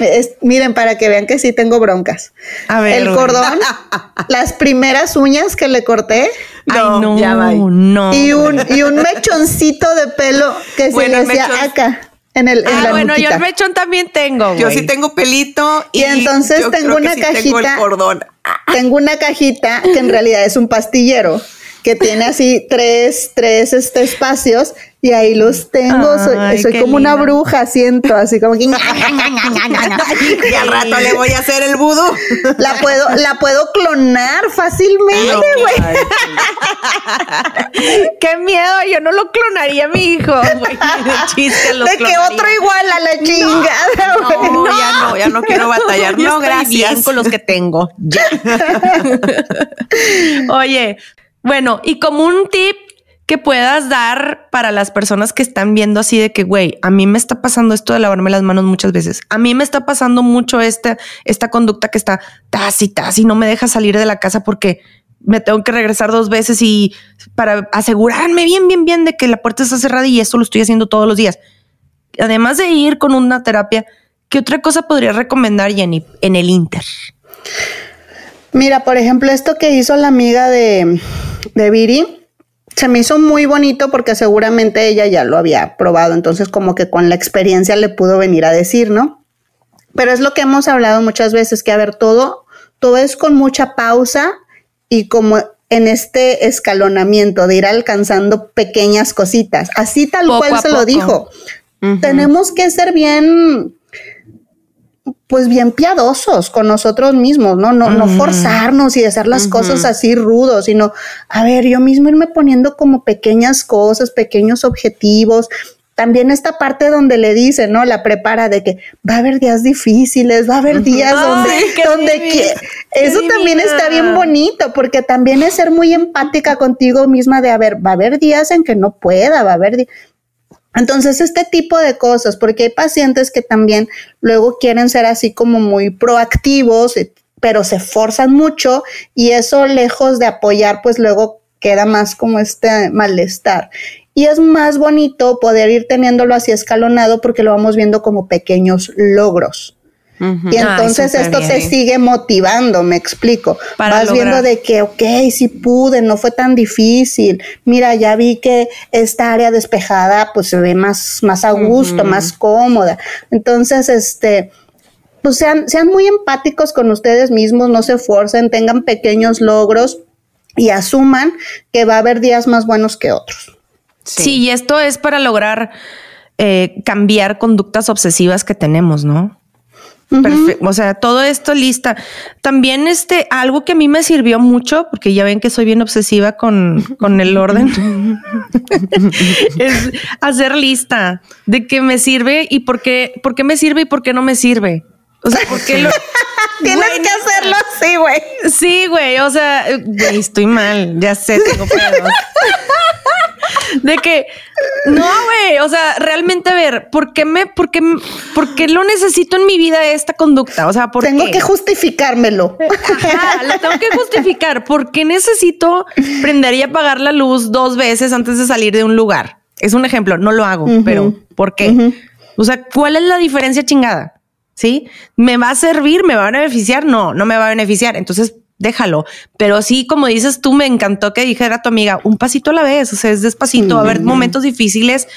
es- miren, para que vean que sí tengo broncas. A ver, el cordón, las primeras uñas que le corté Ay, no, ya va. no. y un, y un mechoncito de pelo que Bueno, se le hacía acá. En, el, en Ah, la bueno, yo el mechón también tengo, Yo sí tengo pelito y, Y entonces yo tengo creo que una sí Tengo el cajita. cordón. Tengo una cajita que en realidad es un pastillero que tiene así tres, tres este, espacios y ahí los tengo. soy Ay, soy como una bruja, siento, así como que Y al rato le voy a hacer el vudú. la puedo, la puedo clonar fácilmente, güey. Qué miedo, yo no lo clonaría mi hijo, güey. Chiste lo De que otro igual a la chingada, güey. No, ya no, ya no quiero batallar. No, bien gracias. con los que tengo. Ya. Oye, bueno, y como un tip que puedas dar para las personas que están viendo así de que, güey, a mí me está pasando esto de lavarme las manos muchas veces. A mí me está pasando mucho esta, esta conducta que está tácita, y no me deja salir de la casa porque me tengo que regresar dos veces y para asegurarme bien, bien, bien de que la puerta está cerrada y eso lo estoy haciendo todos los días. Además de ir con una terapia, ¿qué otra cosa podría recomendar, Jenny, en el Inter? Mira, por ejemplo, esto que hizo la amiga de, de Viri, se me hizo muy bonito porque seguramente ella ya lo había probado, entonces como que con la experiencia le pudo venir a decir, ¿no? Pero es lo que hemos hablado muchas veces, que a ver, todo, todo es con mucha pausa y como en este escalonamiento de ir alcanzando pequeñas cositas, así tal Poco cual se lo dijo. Tenemos que ser bien, pues bien piadosos con nosotros mismos, ¿no? No, no forzarnos y hacer las cosas así rudos, sino, a ver, yo mismo irme poniendo como pequeñas cosas, pequeños objetivos. También esta parte donde le dice, ¿no? La prepara de que va a haber días difíciles, va a haber días Ay, donde, qué donde divina, eso también divina. está bien bonito, porque también es ser muy empática contigo misma de, a ver, va a haber días en que no pueda, va a haber días. Entonces, este tipo de cosas, porque hay pacientes que también luego quieren ser así como muy proactivos, eh, pero se forzan mucho y eso lejos de apoyar, pues luego queda más como este malestar. Y es más bonito poder ir teniéndolo así escalonado porque lo vamos viendo como pequeños logros. Y entonces esto te sigue motivando, me explico. Para Vas viendo de que, ok, sí pude, no fue tan difícil. Mira, ya vi que esta área despejada pues se ve más, más a gusto, más cómoda. Entonces, este, pues sean, sean muy empáticos con ustedes mismos, no se forcen, tengan pequeños logros y asuman que va a haber días más buenos que otros. Sí, y esto es para lograr eh, cambiar conductas obsesivas que tenemos, ¿no? Perfe- O sea, todo esto lista. También este, algo que a mí me sirvió mucho, porque ya ven que soy bien obsesiva con, con el orden, es hacer lista de qué me sirve y por qué, por qué me sirve y por qué no me sirve. O sea, ¿por qué lo, Tienes que hacerlo así, güey. Sí, güey, o sea, eh, güey, estoy mal, ya sé, tengo pedos. De que, no, güey, o sea, realmente a ver, ¿por qué me, por qué, por qué lo necesito en mi vida esta conducta? O sea, ¿por Tengo qué? que justificármelo. Ajá, la tengo que justificar. ¿Por qué necesito prender y apagar la luz dos veces antes de salir de un lugar? Es un ejemplo, no lo hago, pero ¿por qué? O sea, ¿cuál es la diferencia chingada? ¿Sí? ¿Me va a servir? ¿Me va a beneficiar? No, no me va a beneficiar. Entonces, déjalo. Pero sí, como dices tú, me encantó que dijera tu amiga, un pasito a la vez, o sea, es despacito, va a haber momentos difíciles,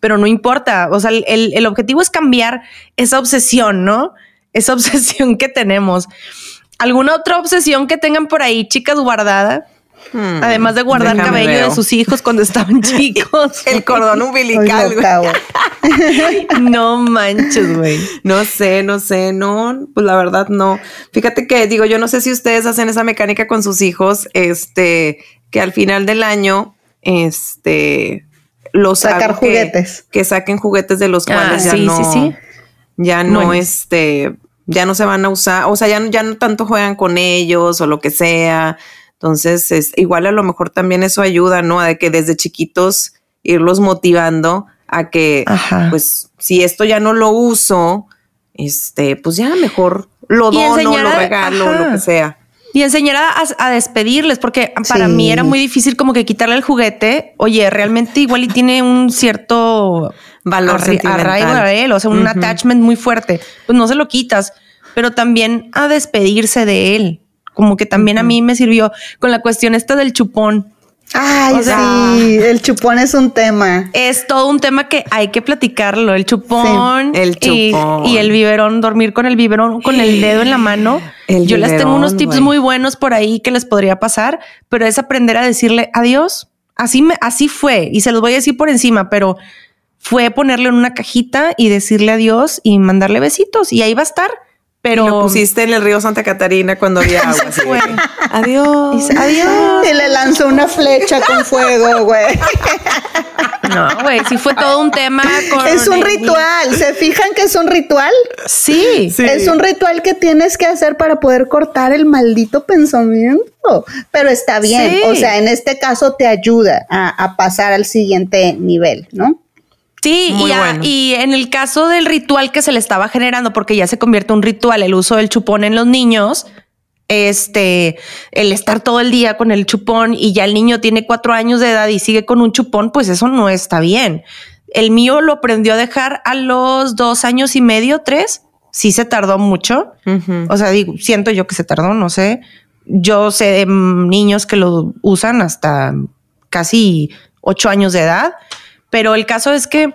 pero no importa. O sea, el, el- el objetivo es cambiar esa obsesión, ¿no? Esa obsesión que tenemos. ¿Alguna otra obsesión que tengan por ahí, chicas, guardada? Además de guardar cabello veo. de sus hijos cuando estaban chicos. El cordón umbilical. güey. no manches, güey. No sé, no sé, no, pues la verdad no. Fíjate que digo, yo no sé si ustedes hacen esa mecánica con sus hijos, este, que al final del año, este, los Sacar que- juguetes. que saquen juguetes de los Ah, cuales ya sí, no, sí, sí. ya no, Bueno. este, ya no se van a usar, o sea, ya, no- ya no tanto juegan con ellos o lo que sea. Entonces, es, igual a lo mejor también eso ayuda, ¿no? A que desde chiquitos irlos motivando a que, Ajá. pues, si esto ya no lo uso, este, pues ya mejor lo dono, enseñar lo regalo, ajá. lo que sea. Y enseñar a, a despedirles, porque para Sí. mí era muy difícil como que quitarle el juguete. Oye, realmente igual y tiene un cierto Valor arraigo a él, o sea, un attachment muy fuerte. Pues no se lo quitas, pero también a despedirse de él. Como que también a mí me sirvió con la cuestión esta del chupón. Ay, O sea, sí, el chupón es un tema. Es todo un tema que hay que platicarlo. El chupón, Sí, el chupón. Y, el biberón, dormir con el biberón, con el dedo en la mano. El Yo les tengo biberón, unos tips muy buenos por ahí que les podría pasar, pero es aprender a decirle adiós. Así me, así fue y se los voy a decir por encima, pero fue ponerle en una cajita y decirle adiós y mandarle besitos y ahí va a estar. Pero Y lo pusiste en el río Santa Catarina cuando había agua. de, fue. Adiós. Dice, adiós. Y le lanzó una flecha con fuego, güey. No, güey, sí fue todo un tema. Con Es un ritual. ¿Se fijan que es un ritual? Sí. Sí. Es un ritual que tienes que hacer para poder cortar el maldito pensamiento. Pero está bien. Sí. O sea, en este caso te ayuda a, a pasar al siguiente nivel, ¿no? Sí, y, a- bueno. y en el caso del ritual que se le estaba generando, porque ya se convierte en un ritual el uso del chupón en los niños, este, el estar todo el día con el chupón y ya el niño tiene cuatro años de edad y sigue con un chupón, pues eso no está bien. El mío lo aprendió a dejar a los dos años y medio, tres. Sí se tardó mucho. O sea, digo, siento yo que se tardó, no sé. Yo sé de niños que lo usan hasta casi ocho años de edad, pero el caso es que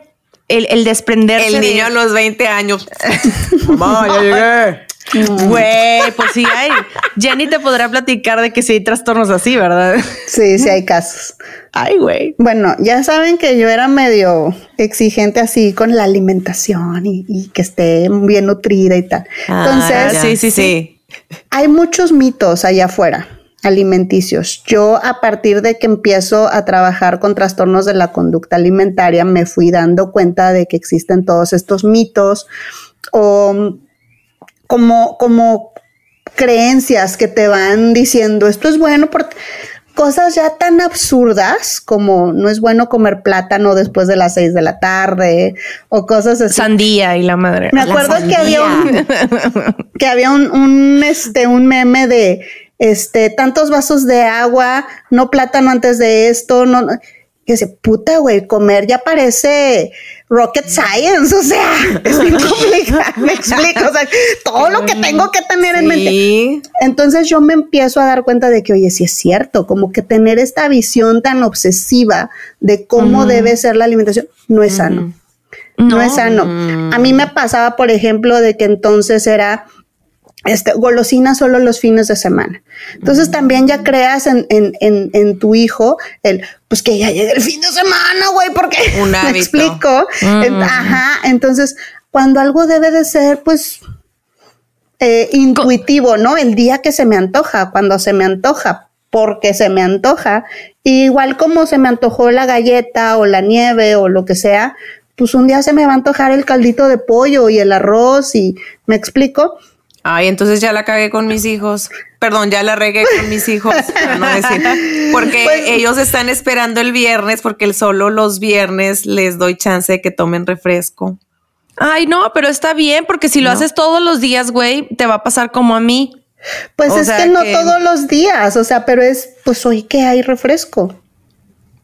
el, el desprenderse. El de- niño a los 20 años. Mamá, ya llegué. Güey, pues sí hay. Jenny te podrá platicar de que sí hay trastornos así, ¿verdad? Sí, sí hay casos. Ay, güey. Bueno, ya saben que yo era medio exigente así con la alimentación y, y que esté bien nutrida y tal. Entonces, Ah, ya, sí, sí, sí. hay muchos mitos allá afuera alimenticios. Yo a partir de que empiezo a trabajar con trastornos de la conducta alimentaria me fui dando cuenta de que existen todos estos mitos o como, como creencias que te van diciendo esto es bueno por cosas ya tan absurdas como no es bueno comer plátano después de las seis de la tarde o cosas así. Sandía y la madre. Me acuerdo que había un, que había un, un, este, un meme de este, tantos vasos de agua, no plátano antes de esto, no, que se puta, güey, comer ya parece rocket science, o sea, es bien complicado, me explico, o sea, todo lo que tengo que tener en mente. Entonces yo me empiezo a dar cuenta de que, oye, sí es cierto, como que tener esta visión tan obsesiva de cómo debe ser la alimentación no es sano. No, es sano. A mí me pasaba, por ejemplo, de que entonces era este, golosina solo los fines de semana. Entonces también ya creas en, en, en, en tu hijo el, pues que ya llegue el fin de semana, güey, porque Un me explico. En- Ajá. Entonces, cuando algo debe de ser, pues, eh, intuitivo, ¿no? El día que se me antoja, cuando se me antoja, porque se me antoja. Igual como se me antojó la galleta o la nieve o lo que sea, pues un día se me va a antojar el caldito de pollo y el arroz y me explico. Ay, entonces ya la cagué con mis hijos. Perdón, ya la regué con mis hijos. para no decir. Porque Pues- ellos están esperando el viernes, porque el solo los viernes les doy chance de que tomen refresco. Ay, no, pero está bien, porque si lo haces todos los días, güey, te va a pasar como a mí. Pues O es sea que no que- todos los días, o sea, pero es, pues hoy que hay refresco,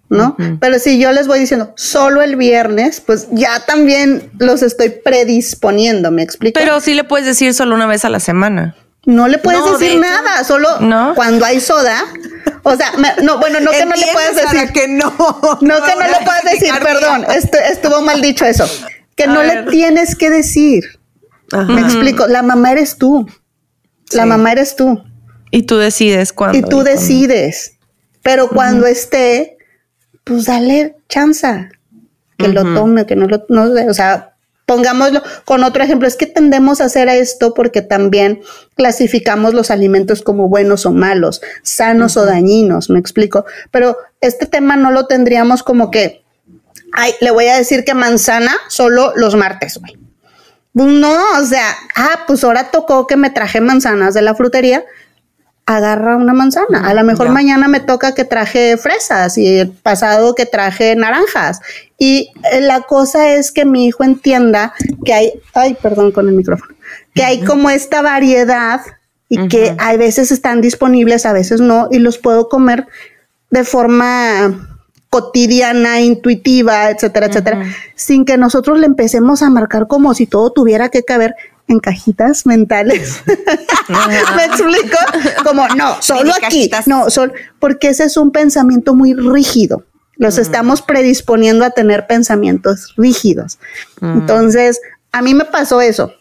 ¿no? Pero si yo les voy diciendo solo el viernes, pues ya también los estoy predisponiendo, ¿me explico? Pero sí le puedes decir solo una vez a la semana. no le puedes No, decir nada, solo ¿No? cuando hay soda. O sea, me- no, bueno, no que no le ¿Entiendes, puedes Sara, decir. que no. No que no le puedas decir, perdón, estu- estuvo mal dicho eso. Que A no ver. le tienes que decir. Ajá. Me explico, la mamá eres tú. La Sí. mamá eres tú. Y tú decides cuándo. y tú decides. Pero cuando esté, pues dale chanza que lo tome, que no lo, no, o sea, pongámoslo con otro ejemplo, es que tendemos a hacer esto porque también clasificamos los alimentos como buenos o malos, sanos o dañinos, me explico. Pero este tema no lo tendríamos como que, ay, le voy a decir que manzana solo los martes, güey. No, o sea, ah, pues ahora tocó que me traje manzanas de la frutería, agarra una manzana. A lo mejor ya. mañana me toca que traje fresas y el pasado que traje naranjas. Y eh, la cosa es que mi hijo entienda que hay, ay, perdón con el micrófono, que hay como esta variedad y que a veces están disponibles, a veces no, y los puedo comer de forma cotidiana, intuitiva, etcétera, etcétera, sin que nosotros le empecemos a marcar como si todo tuviera que caber en cajitas mentales. ¿Me explico? Como, no, solo aquí. No, solo, porque ese es un pensamiento muy rígido. Los estamos predisponiendo a tener pensamientos rígidos. Entonces, a mí me pasó eso.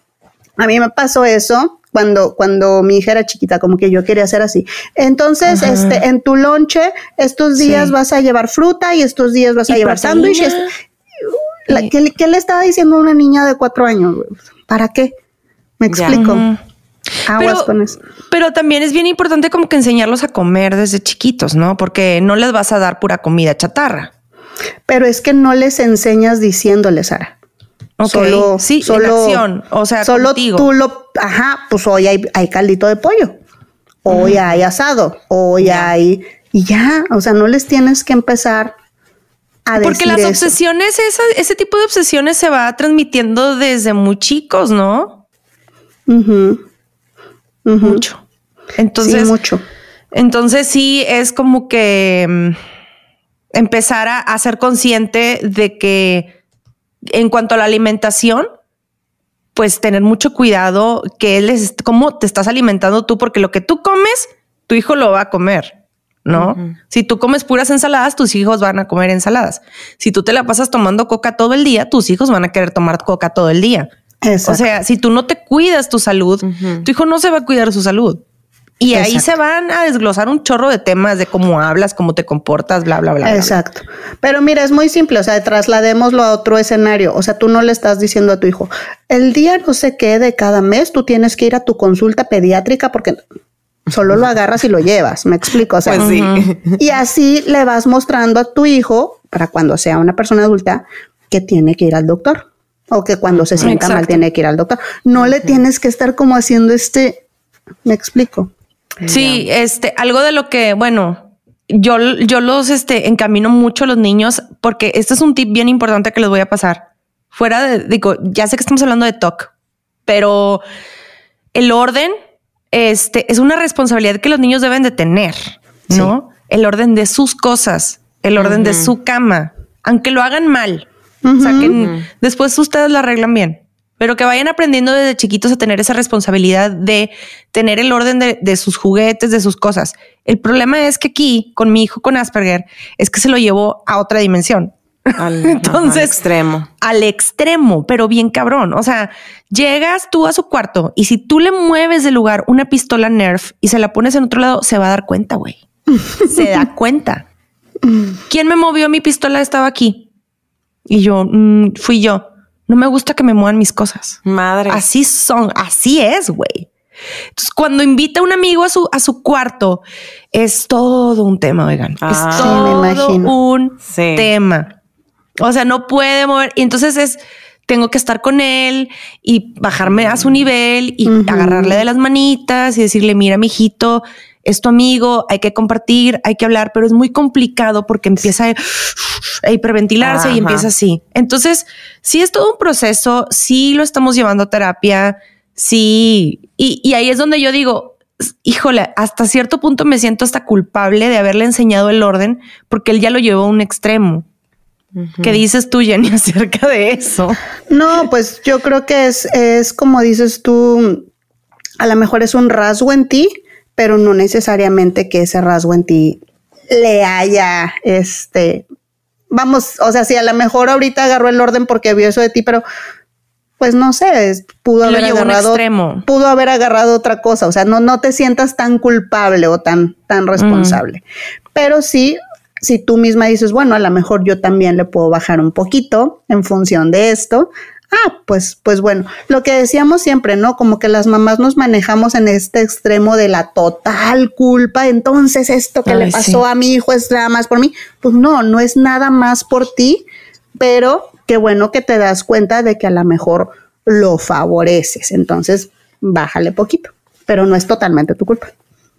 A mí me pasó eso cuando, cuando mi hija era chiquita, como que yo quería ser así. Entonces, este, en tu lonche, estos días vas a llevar fruta y estos días vas a llevar sándwiches. ¿Qué, le estaba diciendo a una niña de cuatro años? ¿Para qué? Me explico. Aguas pero, con eso. Pero también es bien importante como que enseñarlos a comer desde chiquitos, ¿no? Porque no les vas a dar pura comida chatarra. Pero es que no les enseñas diciéndoles, Sara. Solo, sí, solo, acción. O sea, solo tú lo, ajá, pues hoy hay, hay caldito de pollo, hoy hay asado, hoy hay, y ya, o sea, no les tienes que empezar a Porque las obsesiones, ese tipo de obsesiones se va transmitiendo desde muy chicos, ¿no? Mucho. Entonces, mucho. Entonces sí es como que mm, empezar a ser consciente de que en cuanto a la alimentación, pues tener mucho cuidado que él es cómo te estás alimentando tú, porque lo que tú comes, tu hijo lo va a comer, ¿no? Si tú comes puras ensaladas, tus hijos van a comer ensaladas. Si tú te la pasas tomando coca todo el día, tus hijos van a querer tomar coca todo el día. O sea, si tú no te cuidas tu salud, tu hijo no se va a cuidar su salud. Y ahí se van a desglosar un chorro de temas de cómo hablas, cómo te comportas, bla, bla, bla. Exacto. Pero mira, es muy simple. O sea, trasladémoslo a otro escenario. O sea, tú no le estás diciendo a tu hijo, el día no sé qué de cada mes tú tienes que ir a tu consulta pediátrica porque solo lo agarras y lo llevas. Me explico. O sea, pues sí. Y así le vas mostrando a tu hijo, para cuando sea una persona adulta, que tiene que ir al doctor o que cuando se sienta mal tiene que ir al doctor. No le tienes que estar como haciendo este, me explico. Sí, este, algo de lo que, bueno, yo, yo los este, encamino mucho a los niños porque este es un tip bien importante que les voy a pasar. Fuera de, digo, ya sé que estamos hablando de TOC, pero el orden este, es una responsabilidad que los niños deben de tener, ¿no? El orden de sus cosas, el orden de su cama, aunque lo hagan mal. O sea, que después ustedes lo arreglan bien pero que vayan aprendiendo desde chiquitos a tener esa responsabilidad de tener el orden de, sus juguetes, de sus cosas. El problema es que aquí, con mi hijo con Asperger, es que se lo llevó a otra dimensión. Al, Entonces, al extremo. Al extremo, pero bien cabrón. O sea, llegas tú a su cuarto y si tú le mueves de lugar una pistola Nerf y se la pones en otro lado, se va a dar cuenta, güey. se da cuenta. ¿Quién me movió mi pistola? Estaba aquí. Y yo, mm, fui yo no me gusta que me muevan mis cosas. Madre. Así son, así es, güey. Entonces, cuando invita a un amigo a su, a su cuarto, es todo un tema, oigan. es ah. todo un tema. O sea, no puede mover. Y entonces es, tengo que estar con él y bajarme a su nivel y agarrarle de las manitas y decirle, mira, mi hijito, es tu amigo, hay que compartir, hay que hablar, pero es muy complicado porque empieza a, hiperventilarse y empieza así. Entonces, sí es todo un proceso, sí lo estamos llevando a terapia, sí, y, ahí es donde yo digo, híjole, hasta cierto punto me siento hasta culpable de haberle enseñado el orden porque él ya lo llevó a un extremo. ¿Qué dices tú, Jenny, acerca de eso? No, pues yo creo que es, es como dices tú, a lo mejor es un rasgo en ti, pero no necesariamente que ese rasgo en ti le haya, este, vamos, o sea, si a lo mejor ahorita agarró el orden porque vio eso de ti, pero pues no sé, pudo haber agarrado, pudo haber agarrado otra cosa, o sea, no, no te sientas tan culpable o tan, tan responsable, pero sí, si tú misma dices, bueno, a lo mejor yo también le puedo bajar un poquito en función de esto, ah, pues, pues bueno, lo que decíamos siempre, ¿no? Como que las mamás nos manejamos en este extremo de la total culpa, entonces esto que le pasó a mi hijo es nada más por mí. Pues no, no es nada más por ti, pero qué bueno que te das cuenta de que a lo mejor lo favoreces, entonces bájale poquito, pero no es totalmente tu culpa.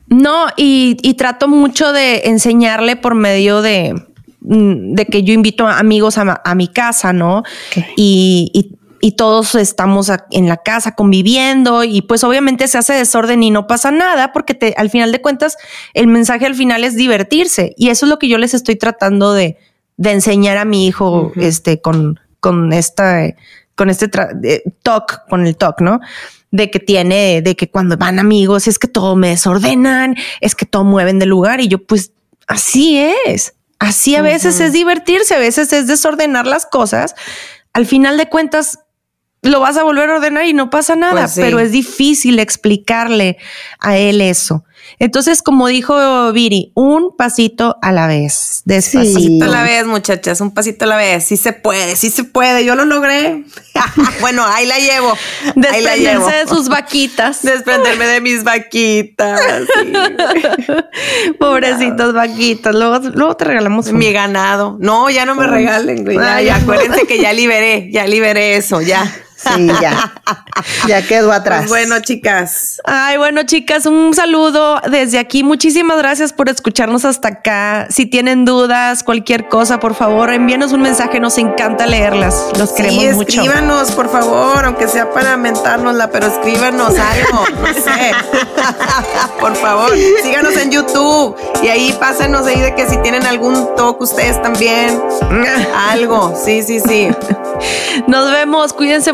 No, y, trato mucho de enseñarle por medio de, de que yo invito a amigos a, mi casa, ¿no? y, y todos estamos en la casa conviviendo y pues obviamente se hace desorden y no pasa nada porque te, al final de cuentas el mensaje al final es divertirse y eso es lo que yo les estoy tratando de, enseñar a mi hijo este con, con esta con este talk, con el talk, ¿no? De que tiene, de que cuando van amigos es que todo me desordenan, es que todo mueven de lugar y yo pues así es. Así a veces es divertirse, a veces es desordenar las cosas. Al final de cuentas, lo vas a volver a ordenar y no pasa nada, Pues sí. pero es difícil explicarle a él eso. Entonces, como dijo Viri, un pasito a la vez, despacito. Sí. a la vez, muchachas, un pasito a la vez. Sí se puede, sí se puede. Yo lo logré. bueno, ahí la llevo. Ahí la llevo. Desprenderse de sus vaquitas. Desprenderme de mis vaquitas. sí. Pobrecitas vaquitas. Luego, luego te regalamos Mi ganado. No, ya no me regalen, güey. Ya, ya, acuérdense que ya liberé, ya liberé eso, ya. Sí, ya. Ya quedó atrás. Pues bueno, chicas. Ay, bueno, chicas, un saludo desde aquí. Muchísimas gracias por escucharnos hasta acá. Si tienen dudas, cualquier cosa, por favor, envíenos un mensaje. Nos encanta leerlas. Los queremos sí, mucho. escríbanos, por favor, aunque sea para mentárnosla, pero escríbanos algo, no sé. por favor, síganos en YouTube y ahí pásenos ahí de que si tienen algún toque ustedes también. Algo, sí, sí, sí. Nos vemos. Cuídense